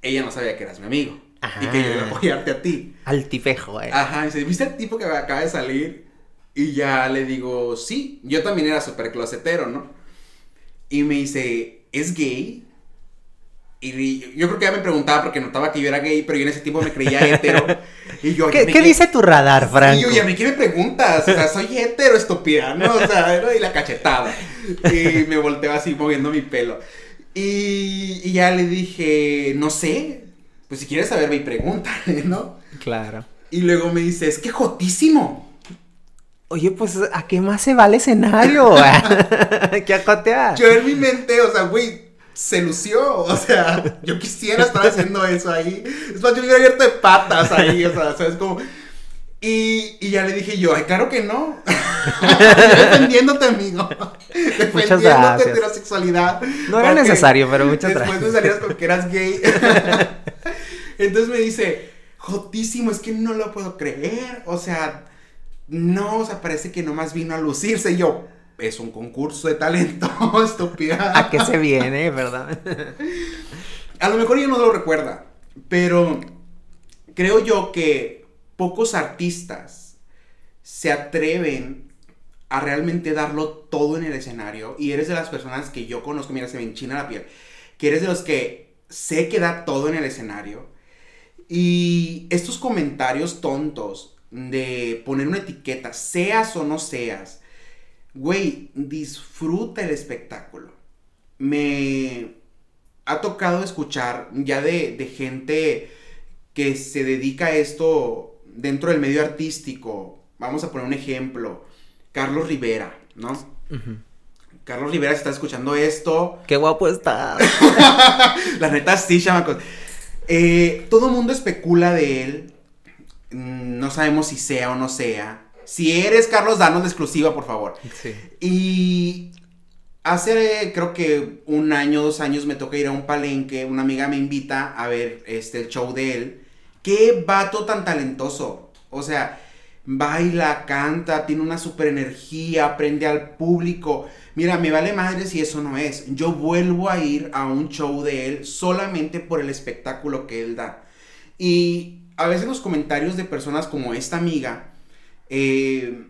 ella no sabía que eras mi amigo. Y que yo iba a apoyarte a ti. Al tipejo, eh. Ajá, dice, ¿viste al tipo que acaba de salir? Y ya le digo, sí, yo también era súper closetero, ¿no? Y me dice, ¿es gay? Y yo creo que ya me preguntaba porque notaba que yo era gay, pero yo en ese tiempo me creía <laughs> hetero. Y yo, ¿Qué, "Oye, qué ¿me- dice tu radar, Franco? Y yo, ¿y a mí qué me preguntas? O sea, <laughs> soy hetero, estúpida, ¿no? O sea, ¿no? y la cachetada. Y me volteo así moviendo mi pelo. Y, y ya le dije, no sé, pues si quieres saber, ve y pregúntale, <laughs> ¿no? Claro. Y luego me dice, es que jotísimo. Oye, pues, ¿a qué más se va el escenario? ¿Qué acoteas? Yo en mi mente, o sea, güey, se lució. O sea, yo quisiera estar haciendo eso ahí. Es más, yo hubiera abierto de patas ahí, o sea, ¿sabes cómo? Y, y ya le dije yo, ay, claro que no. <laughs> Defendiéndote, amigo. Defendiéndote gracias. tu heterosexualidad. No era necesario, pero muchas Después gracias. me salieras con que eras gay. <laughs> Entonces me dice, jotísimo, es que no lo puedo creer. O sea, no, o sea, parece que nomás vino a lucirse. Y yo, es un concurso de talento, <laughs> estúpida. ¿A qué se viene, verdad? <laughs> A lo mejor ella no lo recuerda, pero creo yo que pocos artistas se atreven a realmente darlo todo en el escenario y eres de las personas que yo conozco, mira, se me enchina la piel, que eres de los que sé que da todo en el escenario y estos comentarios tontos de poner una etiqueta, seas o no seas, güey, disfruta el espectáculo. Me ha tocado escuchar ya de, de gente que se dedica a esto dentro del medio artístico. Vamos a poner un ejemplo. Carlos Rivera, ¿no? Carlos Rivera, si está escuchando esto, Qué guapo está. <laughs> la neta sí, chamacos. Eh, todo el mundo especula de él. Mm, No sabemos si sea o no sea. Si eres Carlos, danos la exclusiva, por favor. Sí. Y hace creo que un año, dos años me toca ir a un palenque, una amiga me invita a ver este el show de él. Qué vato tan talentoso. O sea, baila, canta, tiene una super energía, aprende al público. Mira, me vale madre si eso no es. Yo vuelvo a ir a un show de él solamente por el espectáculo que él da. Y a veces los comentarios de personas como esta amiga, eh,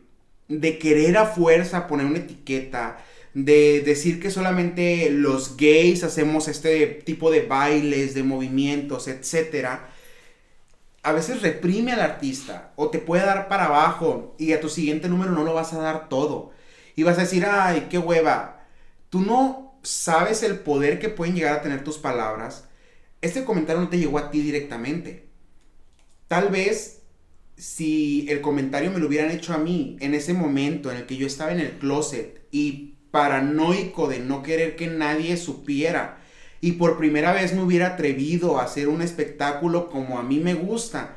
de querer a fuerza poner una etiqueta, de decir que solamente los gays hacemos este tipo de bailes, de movimientos, etcétera, a veces reprime al artista o te puede dar para abajo y a tu siguiente número no lo vas a dar todo. Y vas a decir, ay, qué hueva. Tú no sabes el poder que pueden llegar a tener tus palabras. Este comentario no te llegó a ti directamente. Tal vez si el comentario me lo hubieran hecho a mí en ese momento en el que yo estaba en el closet y paranoico de no querer que nadie supiera y por primera vez me hubiera atrevido a hacer un espectáculo como a mí me gusta,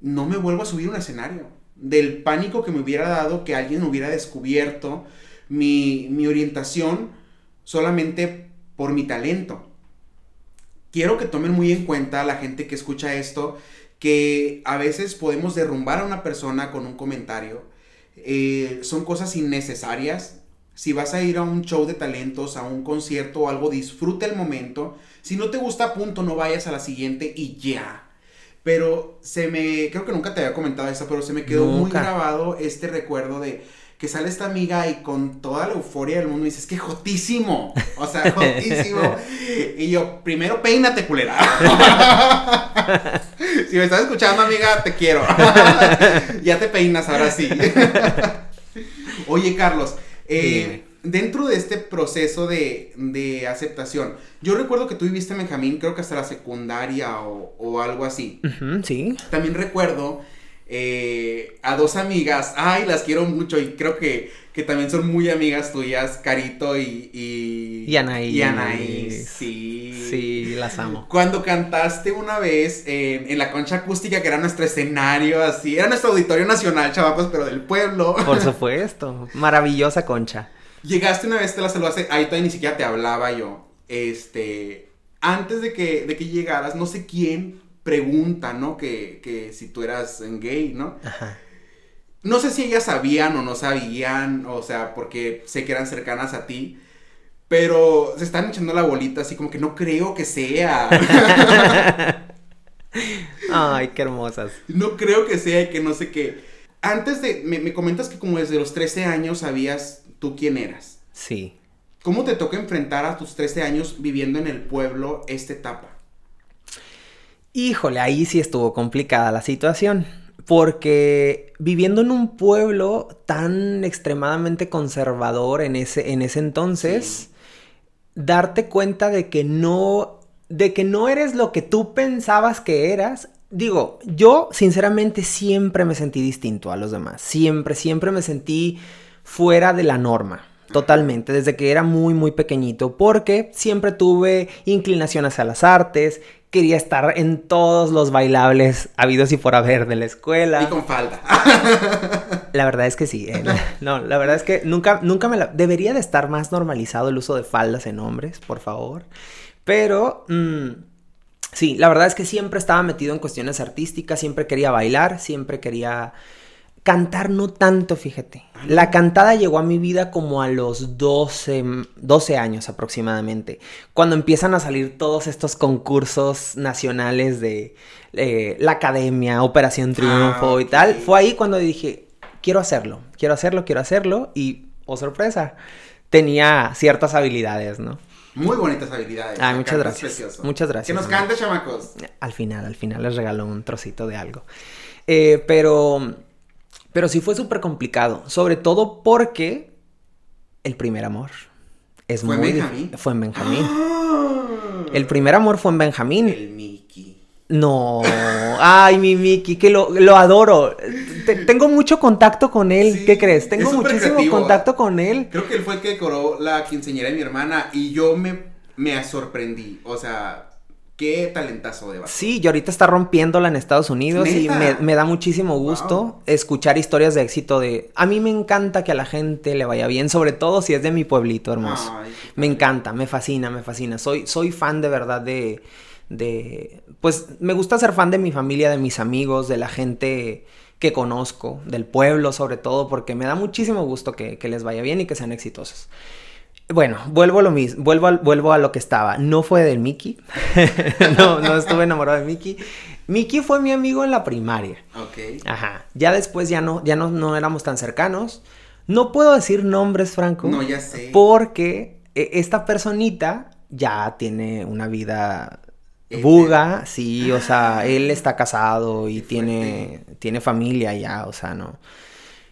no me vuelvo a subir a un escenario. Del pánico que me hubiera dado que alguien hubiera descubierto mi, mi orientación solamente por mi talento. Quiero que tomen muy en cuenta la gente que escucha esto, que a veces podemos derrumbar a una persona con un comentario. Eh, son cosas innecesarias. Si vas a ir a un show de talentos, a un concierto o algo, disfruta el momento. Si no te gusta, punto, no vayas a la siguiente y ya. Pero se me, creo que nunca te había comentado eso, pero se me quedó muy grabado este recuerdo de que sale esta amiga y con toda la euforia del mundo dices, que jotísimo, o sea, jotísimo. <laughs> y yo, primero peínate, culera. <laughs> si me estás escuchando, amiga, te quiero. <laughs> ya te peinas, ahora sí. Oye, Carlos, eh, dentro de este proceso de, de aceptación, yo recuerdo que tú viviste en Benjamín, creo que hasta la secundaria o, o algo así. Sí. También recuerdo eh, a dos amigas, ay, las quiero mucho y creo que, que también son muy amigas tuyas, Carito y... Y, Y Anaís. Y Anaís, sí. Sí, las amo. Cuando cantaste una vez en, en la concha acústica, que era nuestro escenario, así, era nuestro auditorio nacional, chavacos, pero del pueblo. Por <laughs> supuesto. Maravillosa concha. Llegaste una vez, te la saludaste, ahí todavía ni siquiera te hablaba yo. Este, antes de que, de que llegaras, no sé quién pregunta, ¿no? Que, que si tú eras gay, ¿no? Ajá. No sé si ellas sabían o no sabían, o sea, porque sé que eran cercanas a ti, pero se están echando la bolita así como que no creo que sea. <laughs> Ay, qué hermosas. no creo que sea y que no sé qué. Antes de, me, me comentas que como desde los 13 años sabías tú quién eras. Sí. ¿Cómo te toca enfrentar a tus 13 años viviendo en el pueblo esta etapa? Híjole, ahí sí estuvo complicada la situación. Porque viviendo en un pueblo tan extremadamente conservador en ese, en ese entonces, darte cuenta de que no. de que no eres lo que tú pensabas que eras. Digo, yo sinceramente siempre me sentí distinto a los demás. Siempre, siempre me sentí fuera de la norma. Totalmente, desde que era muy, muy pequeñito, porque siempre tuve inclinación hacia las artes, quería estar en todos los bailables habidos y por haber de la escuela. Y con falda. La verdad es que sí. eh, no, la verdad es que nunca, nunca me la... Debería de estar más normalizado el uso de faldas en hombres, por favor. Pero... mm, sí, la verdad es que siempre estaba metido en cuestiones artísticas, siempre quería bailar, siempre quería... Cantar no tanto, fíjate. La cantada llegó a mi vida como a los 12, m- 12 años aproximadamente. Cuando empiezan a salir todos estos concursos nacionales de eh, la academia, Operación Triunfo y tal. Fue ahí cuando dije, quiero hacerlo, quiero hacerlo, quiero hacerlo. Y, oh sorpresa, tenía ciertas habilidades, ¿no? Muy bonitas habilidades. La muchas gracias. precioso. Muchas gracias, Que nos cante, chamacos. Al final, al final les regaló un trocito de algo. Eh, pero, pero sí fue súper complicado, sobre todo porque el primer amor es ¿Fue en muy Benjamín? Fue en Benjamín. Ah, El primer amor fue en Benjamín. El Mickey. No, ay, mi Mickey, que lo, lo adoro. Te- tengo mucho contacto con él. Sí, ¿Qué crees? es Tengo muchísimo creativo. contacto con él. Creo que él fue el que decoró la quinceañera de mi hermana y yo me, me sorprendí. O sea, qué talentazo de vato. Sí, y ahorita está rompiéndola en Estados Unidos y me, me da muchísimo gusto Wow. escuchar historias de éxito de... A mí me encanta que a la gente le vaya bien, sobre todo si es de mi pueblito hermoso. Ay, Me encanta, me fascina, me fascina. Soy, soy fan de verdad de, de... Pues me gusta ser fan de mi familia, de mis amigos, de la gente que conozco, del pueblo sobre todo, porque me da muchísimo gusto que, que les vaya bien y que sean exitosos. Bueno, vuelvo a lo mismo, vuelvo a, vuelvo a lo que estaba. No fue del Mickey. <laughs> no, no estuve enamorado de Mickey. Mickey fue mi amigo en la primaria. Ok. Ajá. Ya después ya no, ya no, no éramos tan cercanos. No puedo decir nombres, Franco. No, ya sé. Porque eh, esta personita ya tiene una vida buga, sí, o sea, él está casado y tiene, tiene familia ya, o sea, no.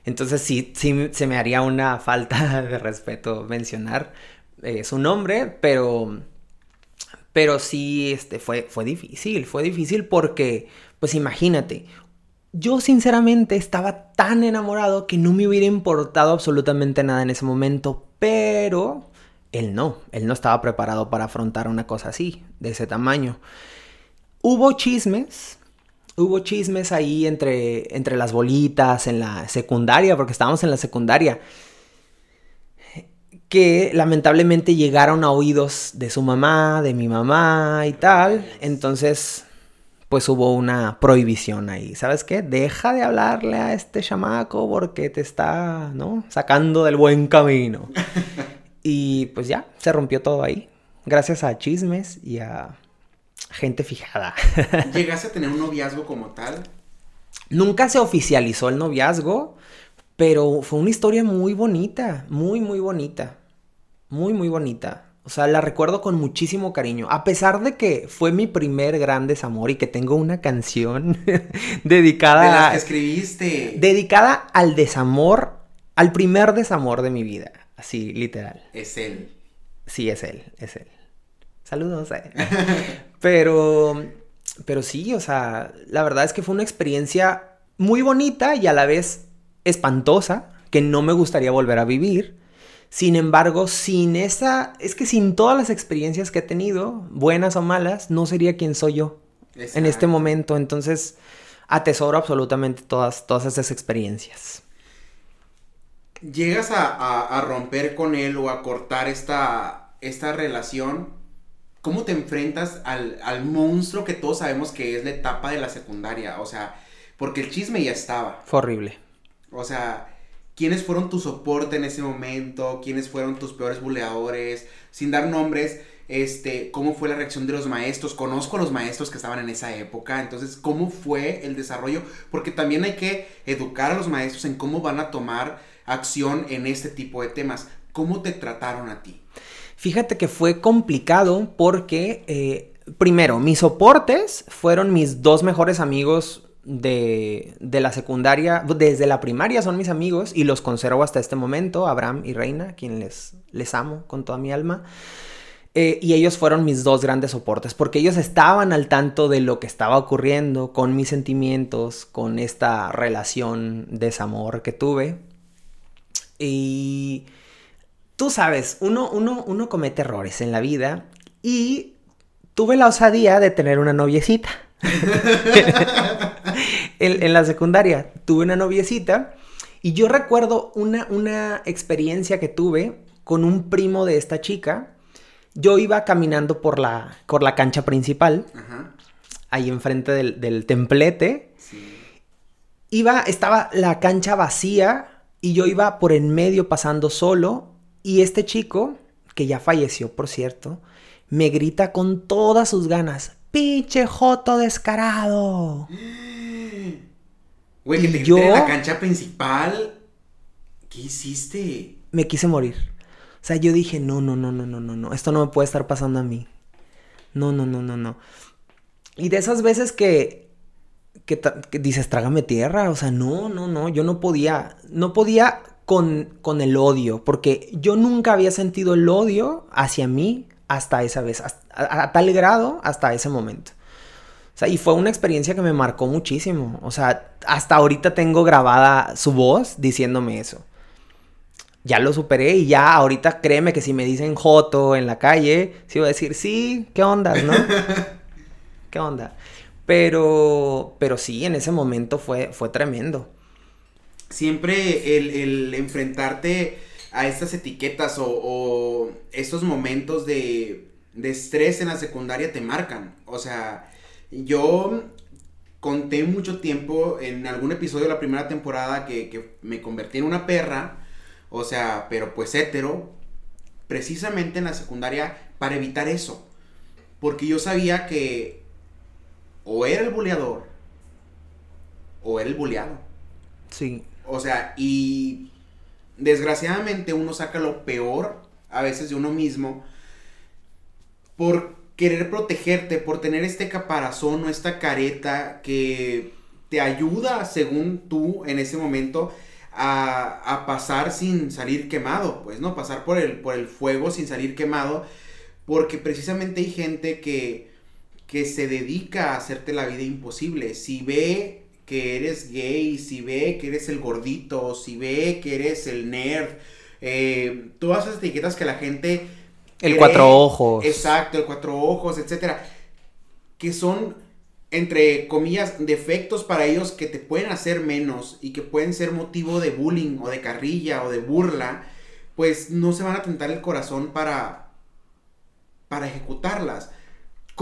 Entonces sí, sí se me haría una <laughs> falta de respeto mencionar eh, su nombre, pero, pero sí, este, fue, fue difícil, fue difícil porque, pues imagínate, yo sinceramente estaba tan enamorado que no me hubiera importado absolutamente nada en ese momento, pero él no, él no estaba preparado para afrontar una cosa así, de ese tamaño. Hubo chismes, hubo chismes ahí entre, entre las bolitas, en la secundaria, porque estábamos en la secundaria, que lamentablemente llegaron a oídos de su mamá, de mi mamá y tal, entonces pues hubo una prohibición ahí. ¿Sabes qué? Deja de hablarle a este chamaco porque te está, ¿no? Sacando del buen camino. <laughs> y pues ya, se rompió todo ahí. Gracias a chismes y a gente fijada. <laughs> ¿Llegaste a tener un noviazgo como tal? Nunca se oficializó el noviazgo, pero fue una historia muy bonita, muy, muy bonita. Muy, muy bonita. O sea, la recuerdo con muchísimo cariño. A pesar de que fue mi primer gran desamor y que tengo una canción <laughs> dedicada. De las que escribiste. Dedicada al desamor, al primer desamor de mi vida. Así, literal. Es él. Sí, es él, es él. Saludos. Eh. <laughs> pero, pero sí, o sea, la verdad es que fue una experiencia muy bonita y a la vez espantosa que no me gustaría volver a vivir sin embargo, sin esa, es que sin todas las experiencias que he tenido, buenas o malas, no sería quien soy yo en este momento. Entonces, atesoro absolutamente todas, todas esas experiencias. Llegas a, romper con él o a cortar esta, esta relación. ¿Cómo te enfrentas al, al monstruo que todos sabemos que es la etapa de la secundaria? O sea, porque el chisme ya estaba. Fue horrible. O sea, quiénes fueron tu soporte en ese momento, quiénes fueron tus peores buleadores, sin dar nombres, este, cómo fue la reacción de los maestros, conozco a los maestros que estaban en esa época, entonces, cómo fue el desarrollo, porque también hay que educar a los maestros en cómo van a tomar acción en este tipo de temas, cómo te trataron a ti. Fíjate que fue complicado porque, eh, primero, mis soportes fueron mis dos mejores amigos de, la secundaria, desde la primaria son mis amigos y los conservo hasta este momento, Abraham y Reina, quien les, les amo con toda mi alma. Eh, y ellos fueron mis dos grandes soportes, porque ellos estaban al tanto de lo que estaba ocurriendo con mis sentimientos, con esta relación desamor que tuve. Y tú sabes, uno, uno, uno comete errores en la vida y tuve la osadía de tener una noviecita. <laughs> en, la secundaria tuve una noviecita y yo recuerdo una, una experiencia que tuve con un primo de esta chica. Yo iba caminando por la, por la cancha principal, ahí enfrente del, templete. Iba, estaba la cancha vacía y yo iba por en medio pasando solo y este chico, que ya falleció por cierto, me grita con todas sus ganas, pinche joto descarado. <gasps> Güey, que te yo... en la cancha principal. ¿Qué hiciste? Me quise morir. O sea, yo dije, no, no, no, no, no, no, no. Esto no me puede estar pasando a mí. No, no, no, no, no. Y de esas veces que, que, dices, trágame tierra. O sea, no, no, no. Yo no podía. No podía con, con el odio. Porque yo nunca había sentido el odio hacia mí hasta esa vez. a tal grado hasta ese momento. O sea, y fue una experiencia que me marcó muchísimo. O sea, hasta ahorita tengo grabada su voz diciéndome eso. Ya lo superé y ya ahorita créeme que si me dicen Joto en la calle, sí voy a decir, sí, ¿qué onda, no? <laughs> ¿Qué onda? Pero, pero sí, en ese momento fue, fue tremendo. Siempre el, enfrentarte a estas etiquetas o, estos momentos de, de estrés en la secundaria te marcan. O sea, yo conté mucho tiempo en algún episodio de la primera temporada que, me convertí en una perra, o sea, pero pues hétero, precisamente en la secundaria para evitar eso. Porque yo sabía que o era el buleador o era el buleado. Sí. O sea, y desgraciadamente uno saca lo peor a veces de uno mismo por querer protegerte, por tener este caparazón o esta careta que te ayuda, según tú, en ese momento, a, pasar sin salir quemado, pues, ¿no? Pasar por el, por el fuego sin salir quemado, porque precisamente hay gente que, que se dedica a hacerte la vida imposible. Si ve que eres gay, si ve que eres el gordito, si ve que eres el nerd, eh, todas esas etiquetas que la gente el cuatro ojos. Exacto, el cuatro ojos, etcétera. Que son, entre comillas, defectos para ellos que te pueden hacer menos y que pueden ser motivo de bullying o de carrilla o de burla, pues no se van a tentar el corazón para, para ejecutarlas.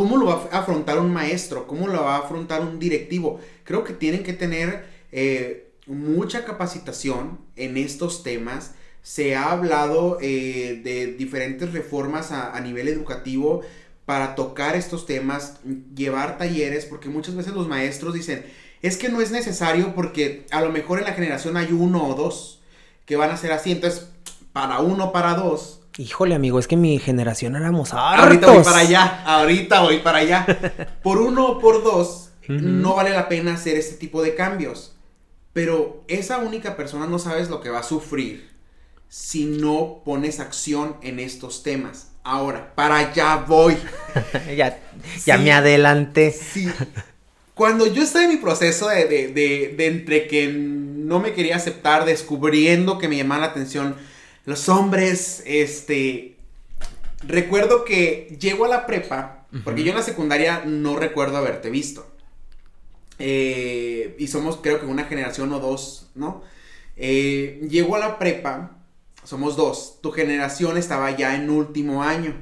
¿Cómo lo va a afrontar un maestro? ¿Cómo lo va a afrontar un directivo? Creo que tienen que tener eh, mucha capacitación en estos temas. Se ha hablado eh, de diferentes reformas a, a nivel educativo para tocar estos temas, llevar talleres, porque muchas veces los maestros dicen, es que no es necesario porque a lo mejor en la generación hay uno o dos que van a ser así, entonces para uno, para dos, Híjole, amigo, es que mi generación éramos hartos. Ahorita voy para allá, ahorita voy para allá. <laughs> Por uno o por dos, no vale la pena hacer este tipo de cambios. Pero esa única persona no sabes lo que va a sufrir si no pones acción en estos temas. Ahora, para allá voy. <laughs> ya ya me adelanté. Sí. Cuando yo estaba en mi proceso de, de, de, de entre que no me quería aceptar, descubriendo que me llamaba la atención los hombres, este, recuerdo que llego a la prepa, porque yo en la secundaria no recuerdo haberte visto. Eh, y somos creo que una generación o dos, ¿no? Eh, llego a la prepa, somos dos, tu generación estaba ya en último año.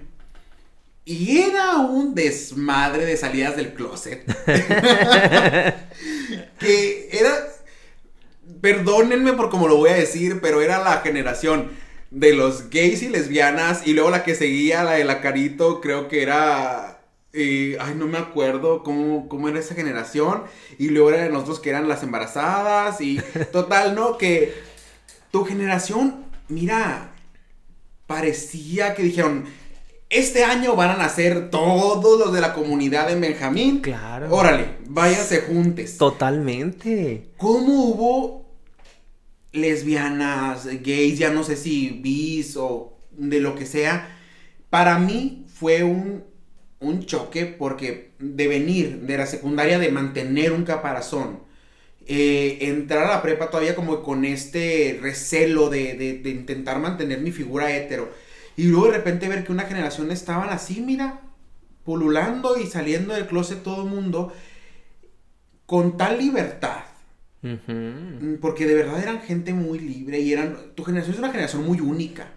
Y era un desmadre de salidas del closet. <laughs> que era, perdónenme por cómo lo voy a decir, pero era la generación de los gays y lesbianas. Y luego la que seguía, la de la Carito, creo que era. Eh, ay, no me acuerdo cómo, cómo era esa generación. Y luego era de nosotros que eran las embarazadas. Y <laughs> total, ¿no? Que tu generación, mira, parecía que dijeron. Este año van a nacer todos los de la comunidad de Benjamín. Claro. Órale, váyanse juntes. Totalmente. ¿Cómo hubo lesbianas, gays, ya no sé si bis o de lo que sea. Para mí fue un, un choque porque de venir de la secundaria, de mantener un caparazón, eh, entrar a la prepa todavía como con este recelo de, de, de, intentar mantener mi figura hetero. Y luego de repente ver que una generación estaban así, mira, pululando y saliendo del closet todo el mundo con tal libertad Uh-huh. Porque de verdad eran gente muy libre y eran. Tu generación es una generación muy única.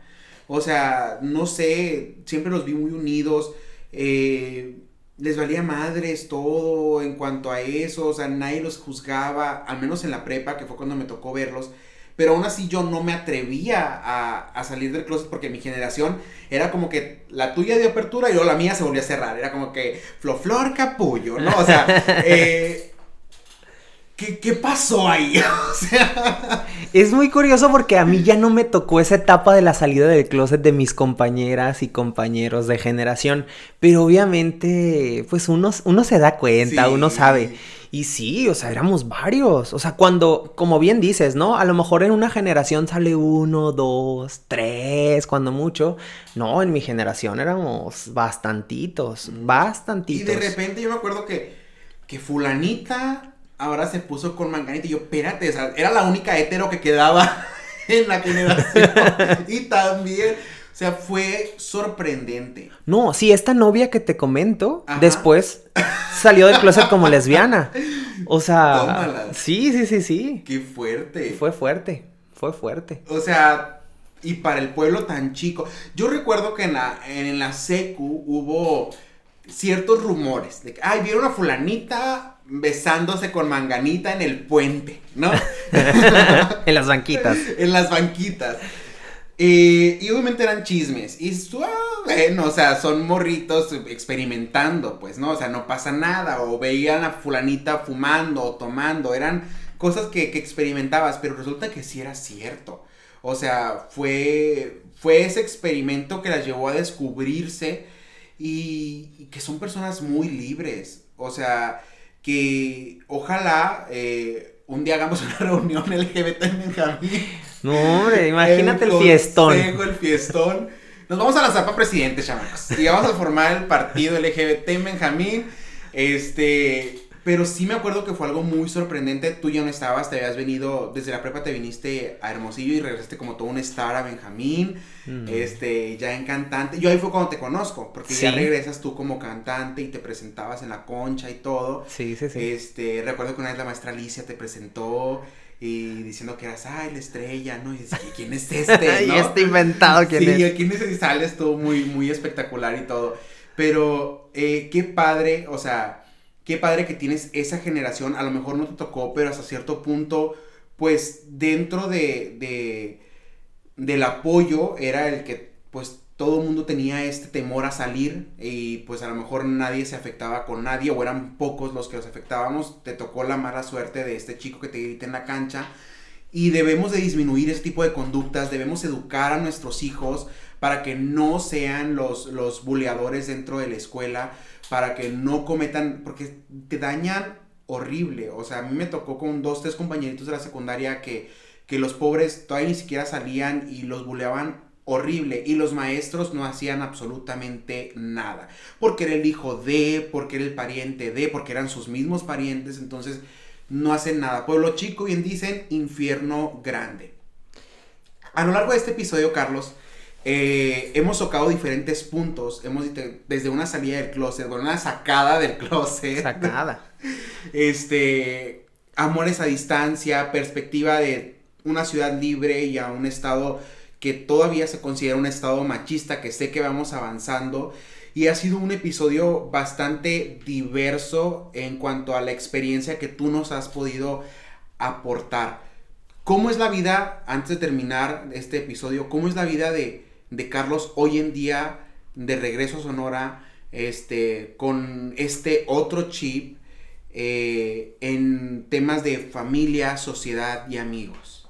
O sea, no sé, siempre los vi muy unidos. Eh, les valía madres todo en cuanto a eso. O sea, nadie los juzgaba, al menos en la prepa, que fue cuando me tocó verlos. Pero aún así yo no me atrevía a, a, salir del closet porque mi generación era como que la tuya de apertura y luego la mía se volvió a cerrar. Era como que flor, flor, capullo, ¿no? O sea, <laughs> eh, ¿Qué, ¿Qué, pasó ahí? <laughs> o sea... Es muy curioso porque a mí ya no me tocó esa etapa de la salida del closet de mis compañeras y compañeros de generación, pero obviamente pues uno, uno se da cuenta, sí. uno sabe. Y sí, o sea, éramos varios. O sea, cuando, como bien dices, ¿no? A lo mejor en una generación sale uno, dos, tres, cuando mucho. No, en mi generación éramos bastantitos, bastantitos. Y de repente yo me acuerdo que, que fulanita ahora se puso con manganita. Y yo, espérate, o sea, era la única hetero que quedaba <laughs> en la generación. <laughs> y también, o sea, fue sorprendente. No, sí, esta novia que te comento, Ajá. después salió del closet como lesbiana. O sea, Tómala. sí, sí, sí, sí. Qué fuerte. Fue fuerte, fue fuerte. O sea, y para el pueblo tan chico. Yo recuerdo que en la, en la secu hubo ciertos rumores de que, ay, vieron a fulanita besándose con manganita en el puente, ¿no? <laughs> en las banquitas. en las banquitas. Eh, y obviamente eran chismes. Y ah, bueno, o sea, son morritos experimentando, pues, ¿no? O sea, no pasa nada. O veían a fulanita fumando o tomando. Eran cosas que, que experimentabas, pero resulta que sí era cierto. O sea, fue, fue ese experimento que las llevó a descubrirse y, y que son personas muy libres. O sea, que ojalá eh, un día hagamos <laughs> una reunión LGBT en Benjamín. No, hombre, imagínate el, el fiestón. El fiestón. Nos vamos a lanzar para presidente, chamacos. Y vamos a formar el partido LGBT en Benjamín. Este. Pero sí me acuerdo que fue algo muy sorprendente. Tú ya no estabas, te habías venido, desde la prepa te viniste a Hermosillo y regresaste como todo un star a Benjamín. Mm. Este, ya en cantante. Yo ahí fue cuando te conozco, porque sí. ya regresas tú como cantante y te presentabas en la concha y todo. Sí, sí, sí. Este, recuerdo que una vez la maestra Alicia te presentó y diciendo que eras, ay, la estrella, ¿no? Y dices, ¿quién es <laughs> este? y este inventado, ¿quién sí, es? Sí, ¿quién es? Y sale, estuvo muy, muy espectacular y todo. Pero eh, qué padre, o sea, qué padre que tienes esa generación, a lo mejor no te tocó, pero hasta cierto punto, pues dentro de, de del apoyo era el que pues todo el mundo tenía este temor a salir y pues a lo mejor nadie se afectaba con nadie o eran pocos los que los afectábamos. Te tocó la mala suerte de este chico que te grita en la cancha y debemos de disminuir ese tipo de conductas, debemos educar a nuestros hijos para que no sean los, los buleadores dentro de la escuela, para que no cometan, porque te dañan horrible. O sea, a mí me tocó con dos, tres compañeritos de la secundaria que, que los pobres todavía ni siquiera salían y los buleaban horrible y los maestros no hacían absolutamente nada porque era el hijo de, porque era el pariente de, porque eran sus mismos parientes, entonces no hacen nada. Pueblo chico, bien dicen, infierno grande. A lo largo de este episodio, Carlos, eh, hemos tocado diferentes puntos. Hemos desde una salida del closet, bueno, una sacada del closet. Sacada. <laughs> este, amores a distancia, perspectiva de una ciudad libre y a un estado que todavía se considera un estado machista, que sé que vamos avanzando. Y ha sido un episodio bastante diverso en cuanto a la experiencia que tú nos has podido aportar. ¿Cómo es la vida, antes de terminar este episodio, cómo es la vida de, Carlos hoy en día de regreso a Sonora, este, con este otro chip eh, en temas de familia, sociedad y amigos?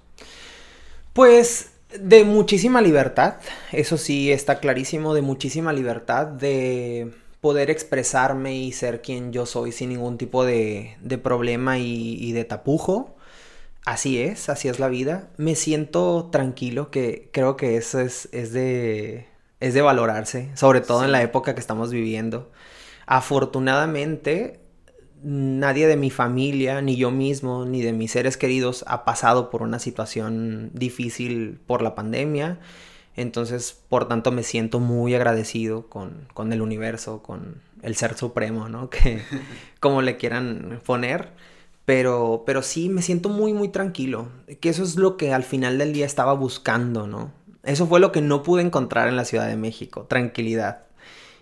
Pues de muchísima libertad, eso sí está clarísimo, de muchísima libertad de poder expresarme y ser quien yo soy sin ningún tipo de, de problema y, de tapujo. Así es, así es la vida. Me siento tranquilo, que creo que eso es, es, de, es de valorarse, sobre todo en la época que estamos viviendo. Afortunadamente, nadie de mi familia, ni yo mismo, ni de mis seres queridos ha pasado por una situación difícil por la pandemia. Entonces, por tanto, me siento muy agradecido con, con el universo, con el ser supremo, ¿no? <laughs> Que como le quieran poner. Pero, pero sí, me siento muy, muy tranquilo. Que eso es lo que al final del día estaba buscando, ¿no? Eso fue lo que no pude encontrar en la Ciudad de México, tranquilidad.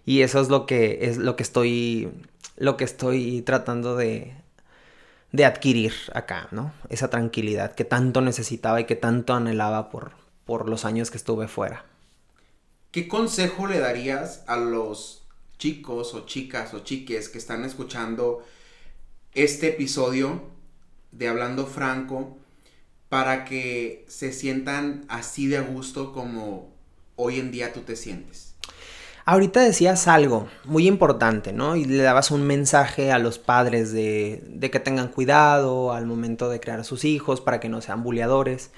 Y eso es lo que es lo que estoy lo que estoy tratando de, de adquirir acá, ¿no? Esa tranquilidad que tanto necesitaba y que tanto anhelaba por, por los años que estuve fuera. ¿Qué consejo le darías a los chicos o chicas o chiques que están escuchando este episodio de Hablando Franco para que se sientan así de gusto como hoy en día tú te sientes? Ahorita decías algo muy importante, ¿no? Y le dabas un mensaje a los padres de, que tengan cuidado al momento de crear a sus hijos para que no sean buleadores.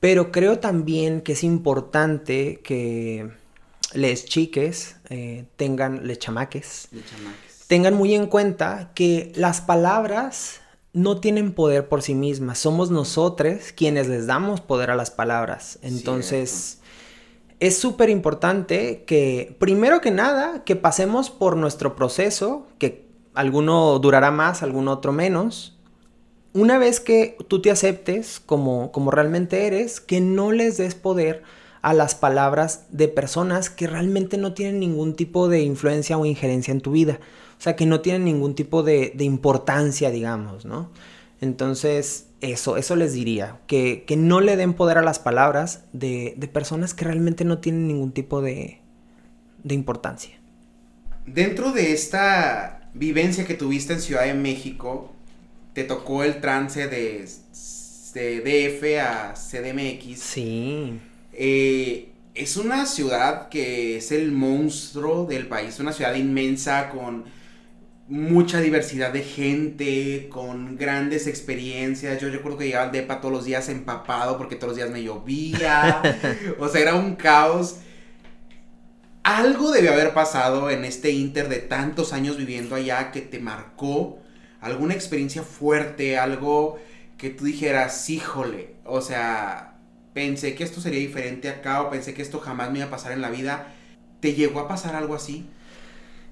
Pero creo también que es importante que les chiques eh, tengan, les chamaques, tengan muy en cuenta que las palabras no tienen poder por sí mismas. Somos nosotros quienes les damos poder a las palabras. Entonces es súper importante que, primero que nada, que pasemos por nuestro proceso, que alguno durará más, alguno otro menos. Una vez que tú te aceptes como, como realmente eres, que no les des poder a las palabras de personas que realmente no tienen ningún tipo de influencia o injerencia en tu vida. O sea, que no tienen ningún tipo de, de importancia, digamos, ¿no? Entonces, eso, eso les diría, que, no le den poder a las palabras de, personas que realmente no tienen ningún tipo de, importancia. Dentro de esta vivencia que tuviste en Ciudad de México, te tocó el trance de, DF a CDMX. Sí. Eh, es una ciudad que es el monstruo del país, una ciudad inmensa con mucha diversidad de gente, con grandes experiencias. Yo recuerdo que llegaba al DEPA todos los días empapado porque todos los días me llovía. <laughs> o sea, era un caos. Algo debe haber pasado en este inter de tantos años viviendo allá que te marcó alguna experiencia fuerte, algo que tú dijeras, híjole, o sea, pensé que esto sería diferente acá o pensé que esto jamás me iba a pasar en la vida. ¿Te llegó a pasar algo así?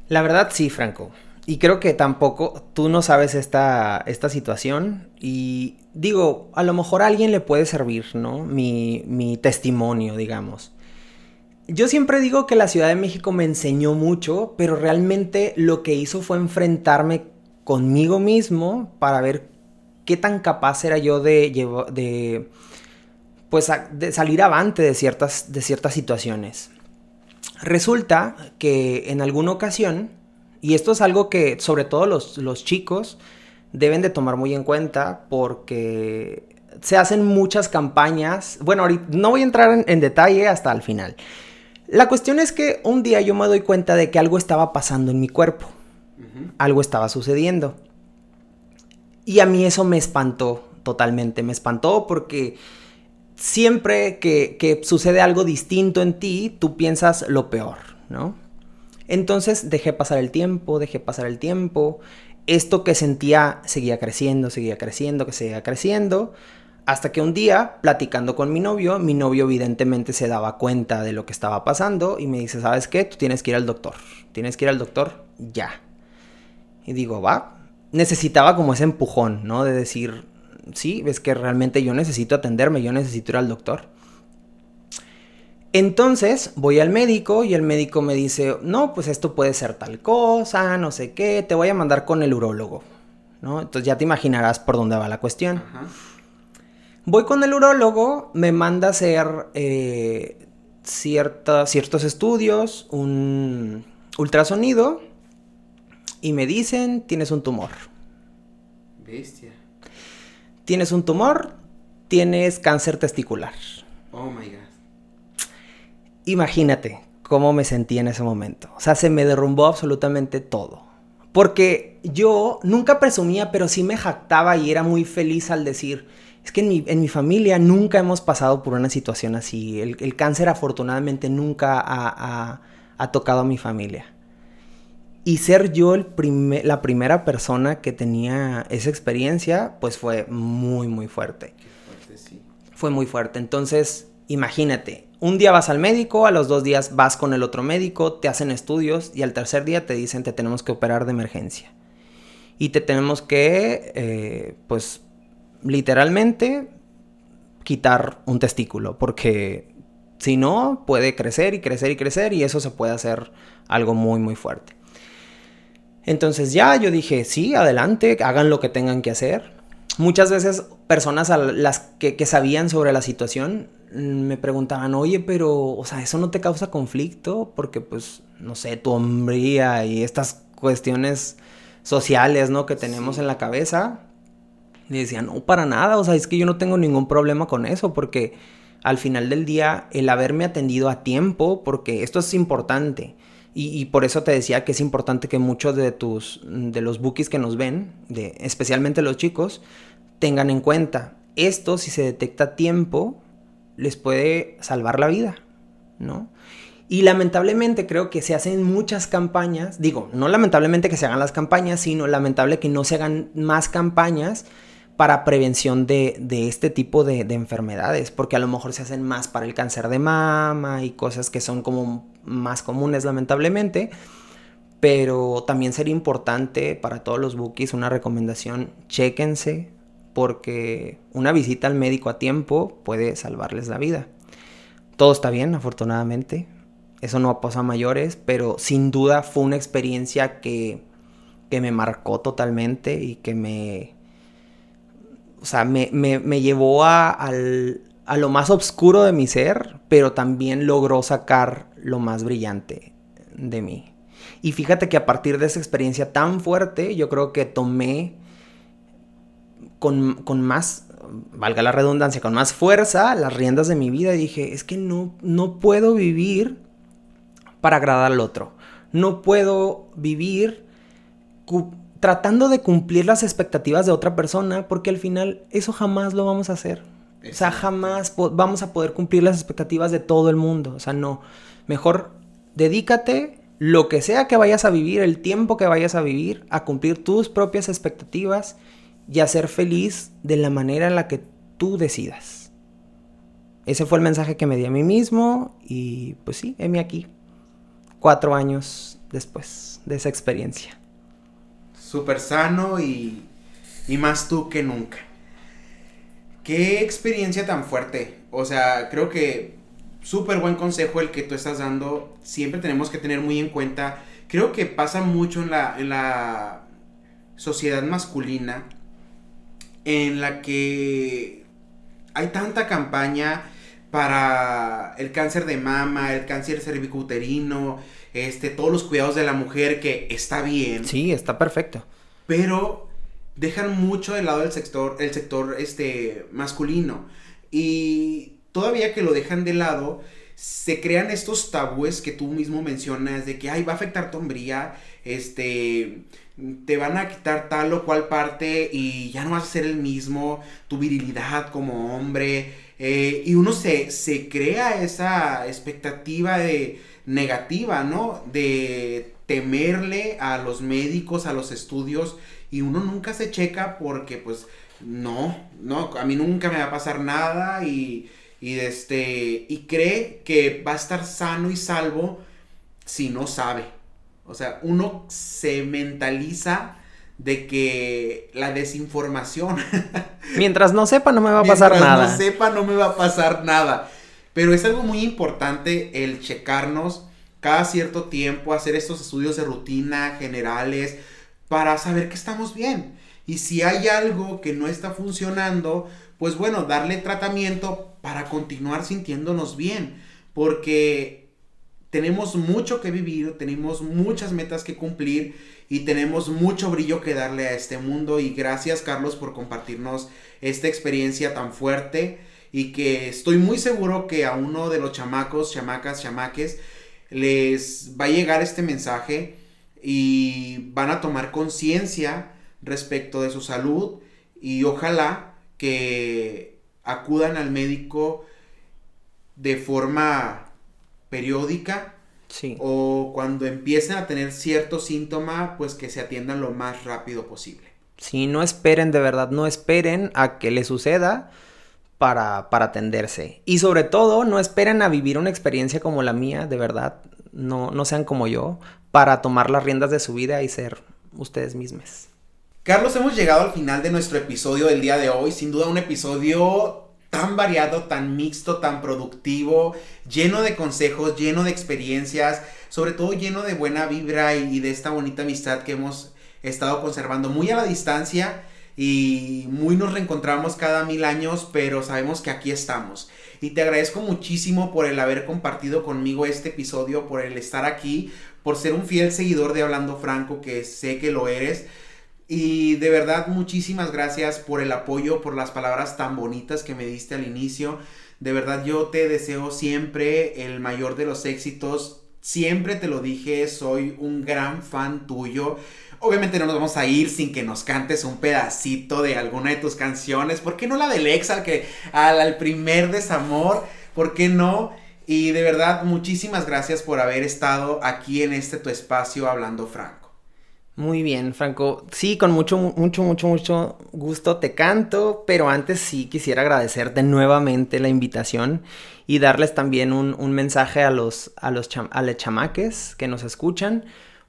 La verdad sí, Franco y creo que tampoco tú no sabes esta, esta situación y digo, a lo mejor a alguien le puede servir, ¿no? Mi, mi testimonio, digamos. Yo siempre digo que la Ciudad de México me enseñó mucho, pero realmente lo que hizo fue enfrentarme conmigo mismo para ver qué tan capaz era yo de, de pues de salir avante de ciertas, de ciertas situaciones. Resulta que en alguna ocasión, y esto es algo que sobre todo los, los chicos deben de tomar muy en cuenta porque se hacen muchas campañas. Bueno, ahorita no voy a entrar en, detalle hasta el final. La cuestión es que un día yo me doy cuenta de que algo estaba pasando en mi cuerpo. Algo estaba sucediendo. Y a mí eso me espantó totalmente. Me espantó porque siempre que, que, sucede algo distinto en ti, tú piensas lo peor, ¿no? Entonces dejé pasar el tiempo, dejé pasar el tiempo. Esto que sentía seguía creciendo, seguía creciendo, que seguía creciendo. Hasta que un día, platicando con mi novio, mi novio evidentemente se daba cuenta de lo que estaba pasando y me dice, ¿sabes qué? Tú tienes que ir al doctor. Tienes que ir al doctor ya. Y digo, va. Necesitaba como ese empujón, ¿no? De decir, sí, es que realmente yo necesito atenderme, yo necesito ir al doctor. Entonces voy al médico y el médico me dice, no, pues esto puede ser tal cosa, no sé qué, te voy a mandar con el urólogo, ¿no? Entonces ya te imaginarás por dónde va la cuestión. Ajá. Voy con el urólogo, me manda a hacer eh, ciertos estudios, un ultrasonido, y me dicen, tienes un tumor. Bestia. Tienes un tumor, tienes cáncer testicular. Oh my God. Imagínate cómo me sentí en ese momento. O sea, se me derrumbó absolutamente todo. Porque yo nunca presumía, pero sí me jactaba y era muy feliz al decir, es que en mi, familia nunca hemos pasado por una situación así. El, cáncer afortunadamente nunca ha, tocado a mi familia. Y ser yo el la primera persona que tenía esa experiencia, pues fue muy, muy fuerte. Fue muy fuerte. Entonces, imagínate, un día vas al médico, a los dos días vas con el otro médico, te hacen estudios y al tercer día te dicen te tenemos que operar de emergencia. Y te tenemos que, eh, pues, literalmente quitar un testículo, porque si no, puede crecer y crecer y crecer y eso se puede hacer algo muy, muy fuerte. Entonces ya yo dije, sí, adelante, hagan lo que tengan que hacer. Muchas veces personas a las que, que sabían sobre la situación me preguntaban, oye, pero, o sea, ¿eso no te causa conflicto? Porque, pues, no sé, tu hombría y estas cuestiones sociales, ¿no? Que tenemos en la cabeza. Y decía, no, para nada, o sea, es que yo no tengo ningún problema con eso, porque al final del día, el haberme atendido a tiempo, porque esto es importante, y, por eso te decía que es importante que muchos de tus, de los bookies que nos ven, de, especialmente los chicos, tengan en cuenta, esto si se detecta a tiempo, les puede salvar la vida, ¿no? Y lamentablemente creo que se hacen muchas campañas, digo, no lamentablemente que se hagan las campañas, sino lamentable que no se hagan más campañas para prevención de, este tipo de, enfermedades, porque a lo mejor se hacen más para el cáncer de mama y cosas que son como más comunes lamentablemente, pero también sería importante para todos los bookies una recomendación, chéquense, porque una visita al médico a tiempo puede salvarles la vida. Todo está bien, afortunadamente, eso no pasado a mayores, pero sin duda fue una experiencia que, que me marcó totalmente y que me o sea, me, llevó a, lo más oscuro de mi ser, pero también logró sacar lo más brillante de mí. Y fíjate que a partir de esa experiencia tan fuerte, yo creo que tomé con, con, más, valga la redundancia, con más fuerza las riendas de mi vida y dije, es que no, no puedo vivir para agradar al otro. No puedo vivir tratando de cumplir las expectativas de otra persona, porque al final eso jamás lo vamos a hacer. O sea, jamás vamos a poder cumplir las expectativas de todo el mundo. O sea, no. Mejor dedícate lo que sea que vayas a vivir, el tiempo que vayas a vivir, a cumplir tus propias expectativas y a ser feliz de la manera en la que tú decidas. Ese fue el mensaje que me di a mí mismo y pues sí, heme aquí. Cuatro años después de esa experiencia súper sano y, y más tú que nunca. Qué experiencia tan fuerte. O sea, creo que súper buen consejo el que tú estás dando. Siempre tenemos que tener muy en cuenta. Creo que pasa mucho en la, en la sociedad masculina en la que hay tanta campaña para el cáncer de mama, el cáncer cervicuterino, este, todos los cuidados de la mujer, que está bien. Sí, está perfecto. Pero dejan mucho de lado el sector, el sector este, masculino. Y todavía que lo dejan de lado, se crean estos tabúes que tú mismo mencionas de que, ay, va a afectar tu hombría, este, te van a quitar tal o cual parte y ya no vas a ser el mismo, tu virilidad como hombre, eh, y uno se, se crea esa expectativa de negativa, ¿no? De temerle a los médicos, a los estudios, y uno nunca se checa porque pues no, no, a mí nunca me va a pasar nada y, y, este, y cree que va a estar sano y salvo si no sabe. O sea, uno se mentaliza de que la desinformación. <laughs> Mientras no sepa, no me va a pasar nada. Mientras no sepa, no me va a pasar nada. Pero es algo muy importante el checarnos cada cierto tiempo, hacer estos estudios de rutina generales, para saber que estamos bien. Y si hay algo que no está funcionando, pues bueno, darle tratamiento para continuar sintiéndonos bien. Porque tenemos mucho que vivir, tenemos muchas metas que cumplir y tenemos mucho brillo que darle a este mundo. Y gracias Carlos por compartirnos esta experiencia tan fuerte y que estoy muy seguro que a uno de los chamacos, chamacas, chamaques les va a llegar este mensaje y van a tomar conciencia respecto de su salud y ojalá que acudan al médico de forma periódica o cuando empiecen a tener cierto síntoma pues que se atiendan lo más rápido posible. Sí, no esperen de verdad, no esperen a que le suceda para, para atenderse. Y sobre todo, no esperen a vivir una experiencia como la mía, de verdad. No, no sean como yo para tomar las riendas de su vida y ser ustedes mismos. Carlos, hemos llegado al final de nuestro episodio del día de hoy. Sin duda un episodio tan variado, tan mixto, tan productivo, lleno de consejos, lleno de experiencias, sobre todo lleno de buena vibra y, de esta bonita amistad que hemos estado conservando muy a la distancia y muy nos reencontramos cada mil años, pero sabemos que aquí estamos. Y te agradezco muchísimo por el haber compartido conmigo este episodio, por el estar aquí, por ser un fiel seguidor de Hablando Franco, que sé que lo eres. Y de verdad, muchísimas gracias por el apoyo, por las palabras tan bonitas que me diste al inicio. De verdad, yo te deseo siempre el mayor de los éxitos. Siempre te lo dije, soy un gran fan tuyo. Obviamente no nos vamos a ir sin que nos cantes un pedacito de alguna de tus canciones. ¿Por qué no la del ex al que al, primer desamor? ¿Por qué no? Y de verdad, muchísimas gracias por haber estado aquí en este tu espacio hablando franco. Muy bien, Franco. Sí, con mucho, mucho, mucho, mucho gusto te canto, pero antes sí quisiera agradecerte nuevamente la invitación y darles también un, mensaje a los, a los a chamaques que nos escuchan.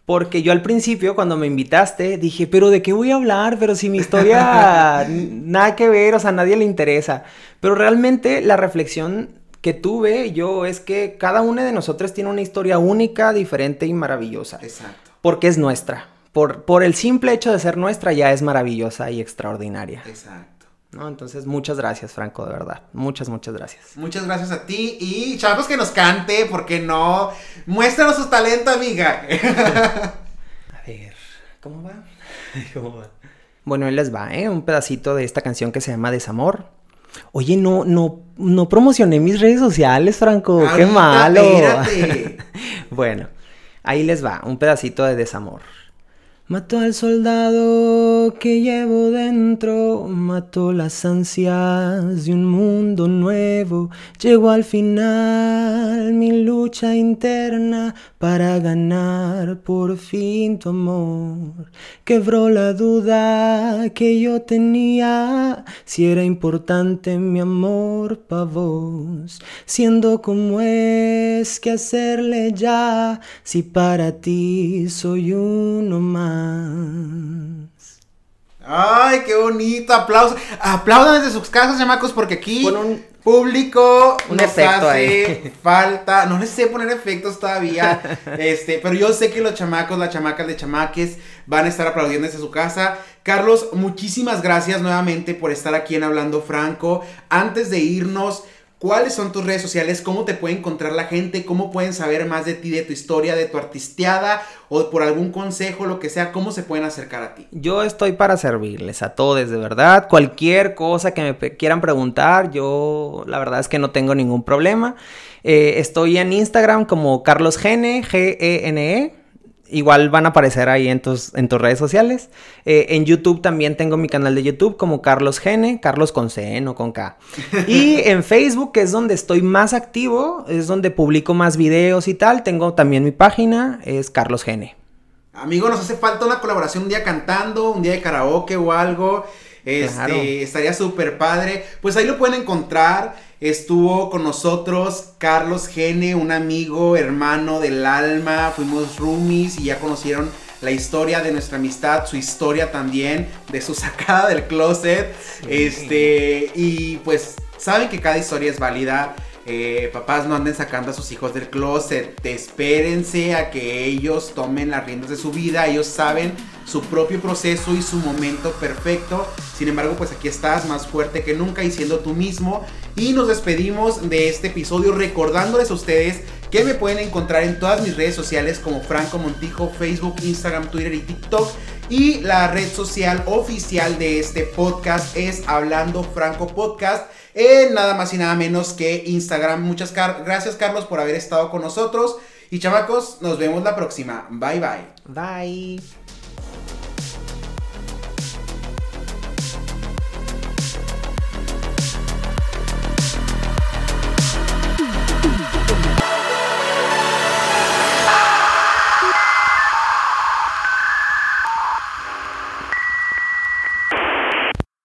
Porque yo al principio, cuando me invitaste, dije, pero ¿de qué voy a hablar? Pero si mi historia <laughs> nada que ver, o sea, a nadie le interesa. Pero realmente la reflexión que tuve yo es que cada una de nosotros tiene una historia única, diferente y maravillosa. Exacto. Porque es nuestra. Por, por el simple hecho de ser nuestra ya es maravillosa y extraordinaria. Exacto. ¿No? Entonces, muchas gracias, Franco, de verdad. Muchas, muchas gracias. Muchas gracias a ti y chavos que nos cante, ¿por qué no? Muéstranos su talento, amiga. <laughs> a ver, ¿cómo va? <laughs> ¿Cómo va? Bueno, él les va, ¿eh? Un pedacito de esta canción que se llama Desamor. Oye, no, no, no promocioné mis redes sociales, Franco. Qué malo. <laughs> bueno, ahí les va, un pedacito de desamor. Mató al soldado que llevo dentro, mató las ansias de un mundo nuevo, llegó al final mi lucha interna para ganar por fin tu amor. Quebró la duda que yo tenía si era importante mi amor para vos, siendo como es que hacerle ya si para ti soy uno más. Ay, qué bonito, aplausos. Aplaudan desde sus casas, chamacos, porque aquí Pon un- público un nos efecto hace ahí. <laughs> falta. No les sé poner efectos todavía. este, pero yo sé que los chamacos, las chamacas de chamaques van a estar aplaudiendo desde su casa. Carlos, muchísimas gracias nuevamente por estar aquí en Hablando Franco. Antes de irnos, ¿cuáles son tus redes sociales? ¿Cómo te puede encontrar la gente? ¿Cómo pueden saber más de ti, de tu historia, de tu artisteada o por algún consejo, lo que sea? ¿Cómo se pueden acercar a ti? Yo estoy para servirles a todos, de verdad. Cualquier cosa que me quieran preguntar, yo la verdad es que no tengo ningún problema. Eh, estoy en Instagram como Carlos Gene, G-E-N-E. Igual van a aparecer ahí en tus, en tus redes sociales. Eh, en YouTube también tengo mi canal de YouTube como Carlos Gene, Carlos con C, no con K. Y <laughs> en Facebook, que es donde estoy más activo, es donde publico más videos y tal. Tengo también mi página, es Carlos Gene. Amigo, nos hace falta una colaboración un día cantando, un día de karaoke o algo. Este, Claro. estaría súper padre. Pues ahí lo pueden encontrar. Estuvo con nosotros Carlos Gene, un amigo, hermano del alma. Fuimos roomies y ya conocieron la historia de nuestra amistad, su historia también, de su <laughs> sacada del closet. Este, y pues saben que cada historia es válida. Eh, papás no anden sacando a sus hijos del closet. Espérense a que ellos tomen las riendas de su vida. Ellos saben su propio proceso y su momento perfecto. Sin embargo, pues aquí estás más fuerte que nunca y siendo tú mismo. Y nos despedimos de este episodio recordándoles a ustedes que me pueden encontrar en todas mis redes sociales como Franco Montijo, Facebook, Instagram, Twitter y TikTok. Y la red social oficial de este podcast es Hablando Franco Podcast. En nada más y nada menos que Instagram. Muchas gracias Carlos por haber estado con nosotros. Y chamacos, nos vemos la próxima. Bye bye. Bye.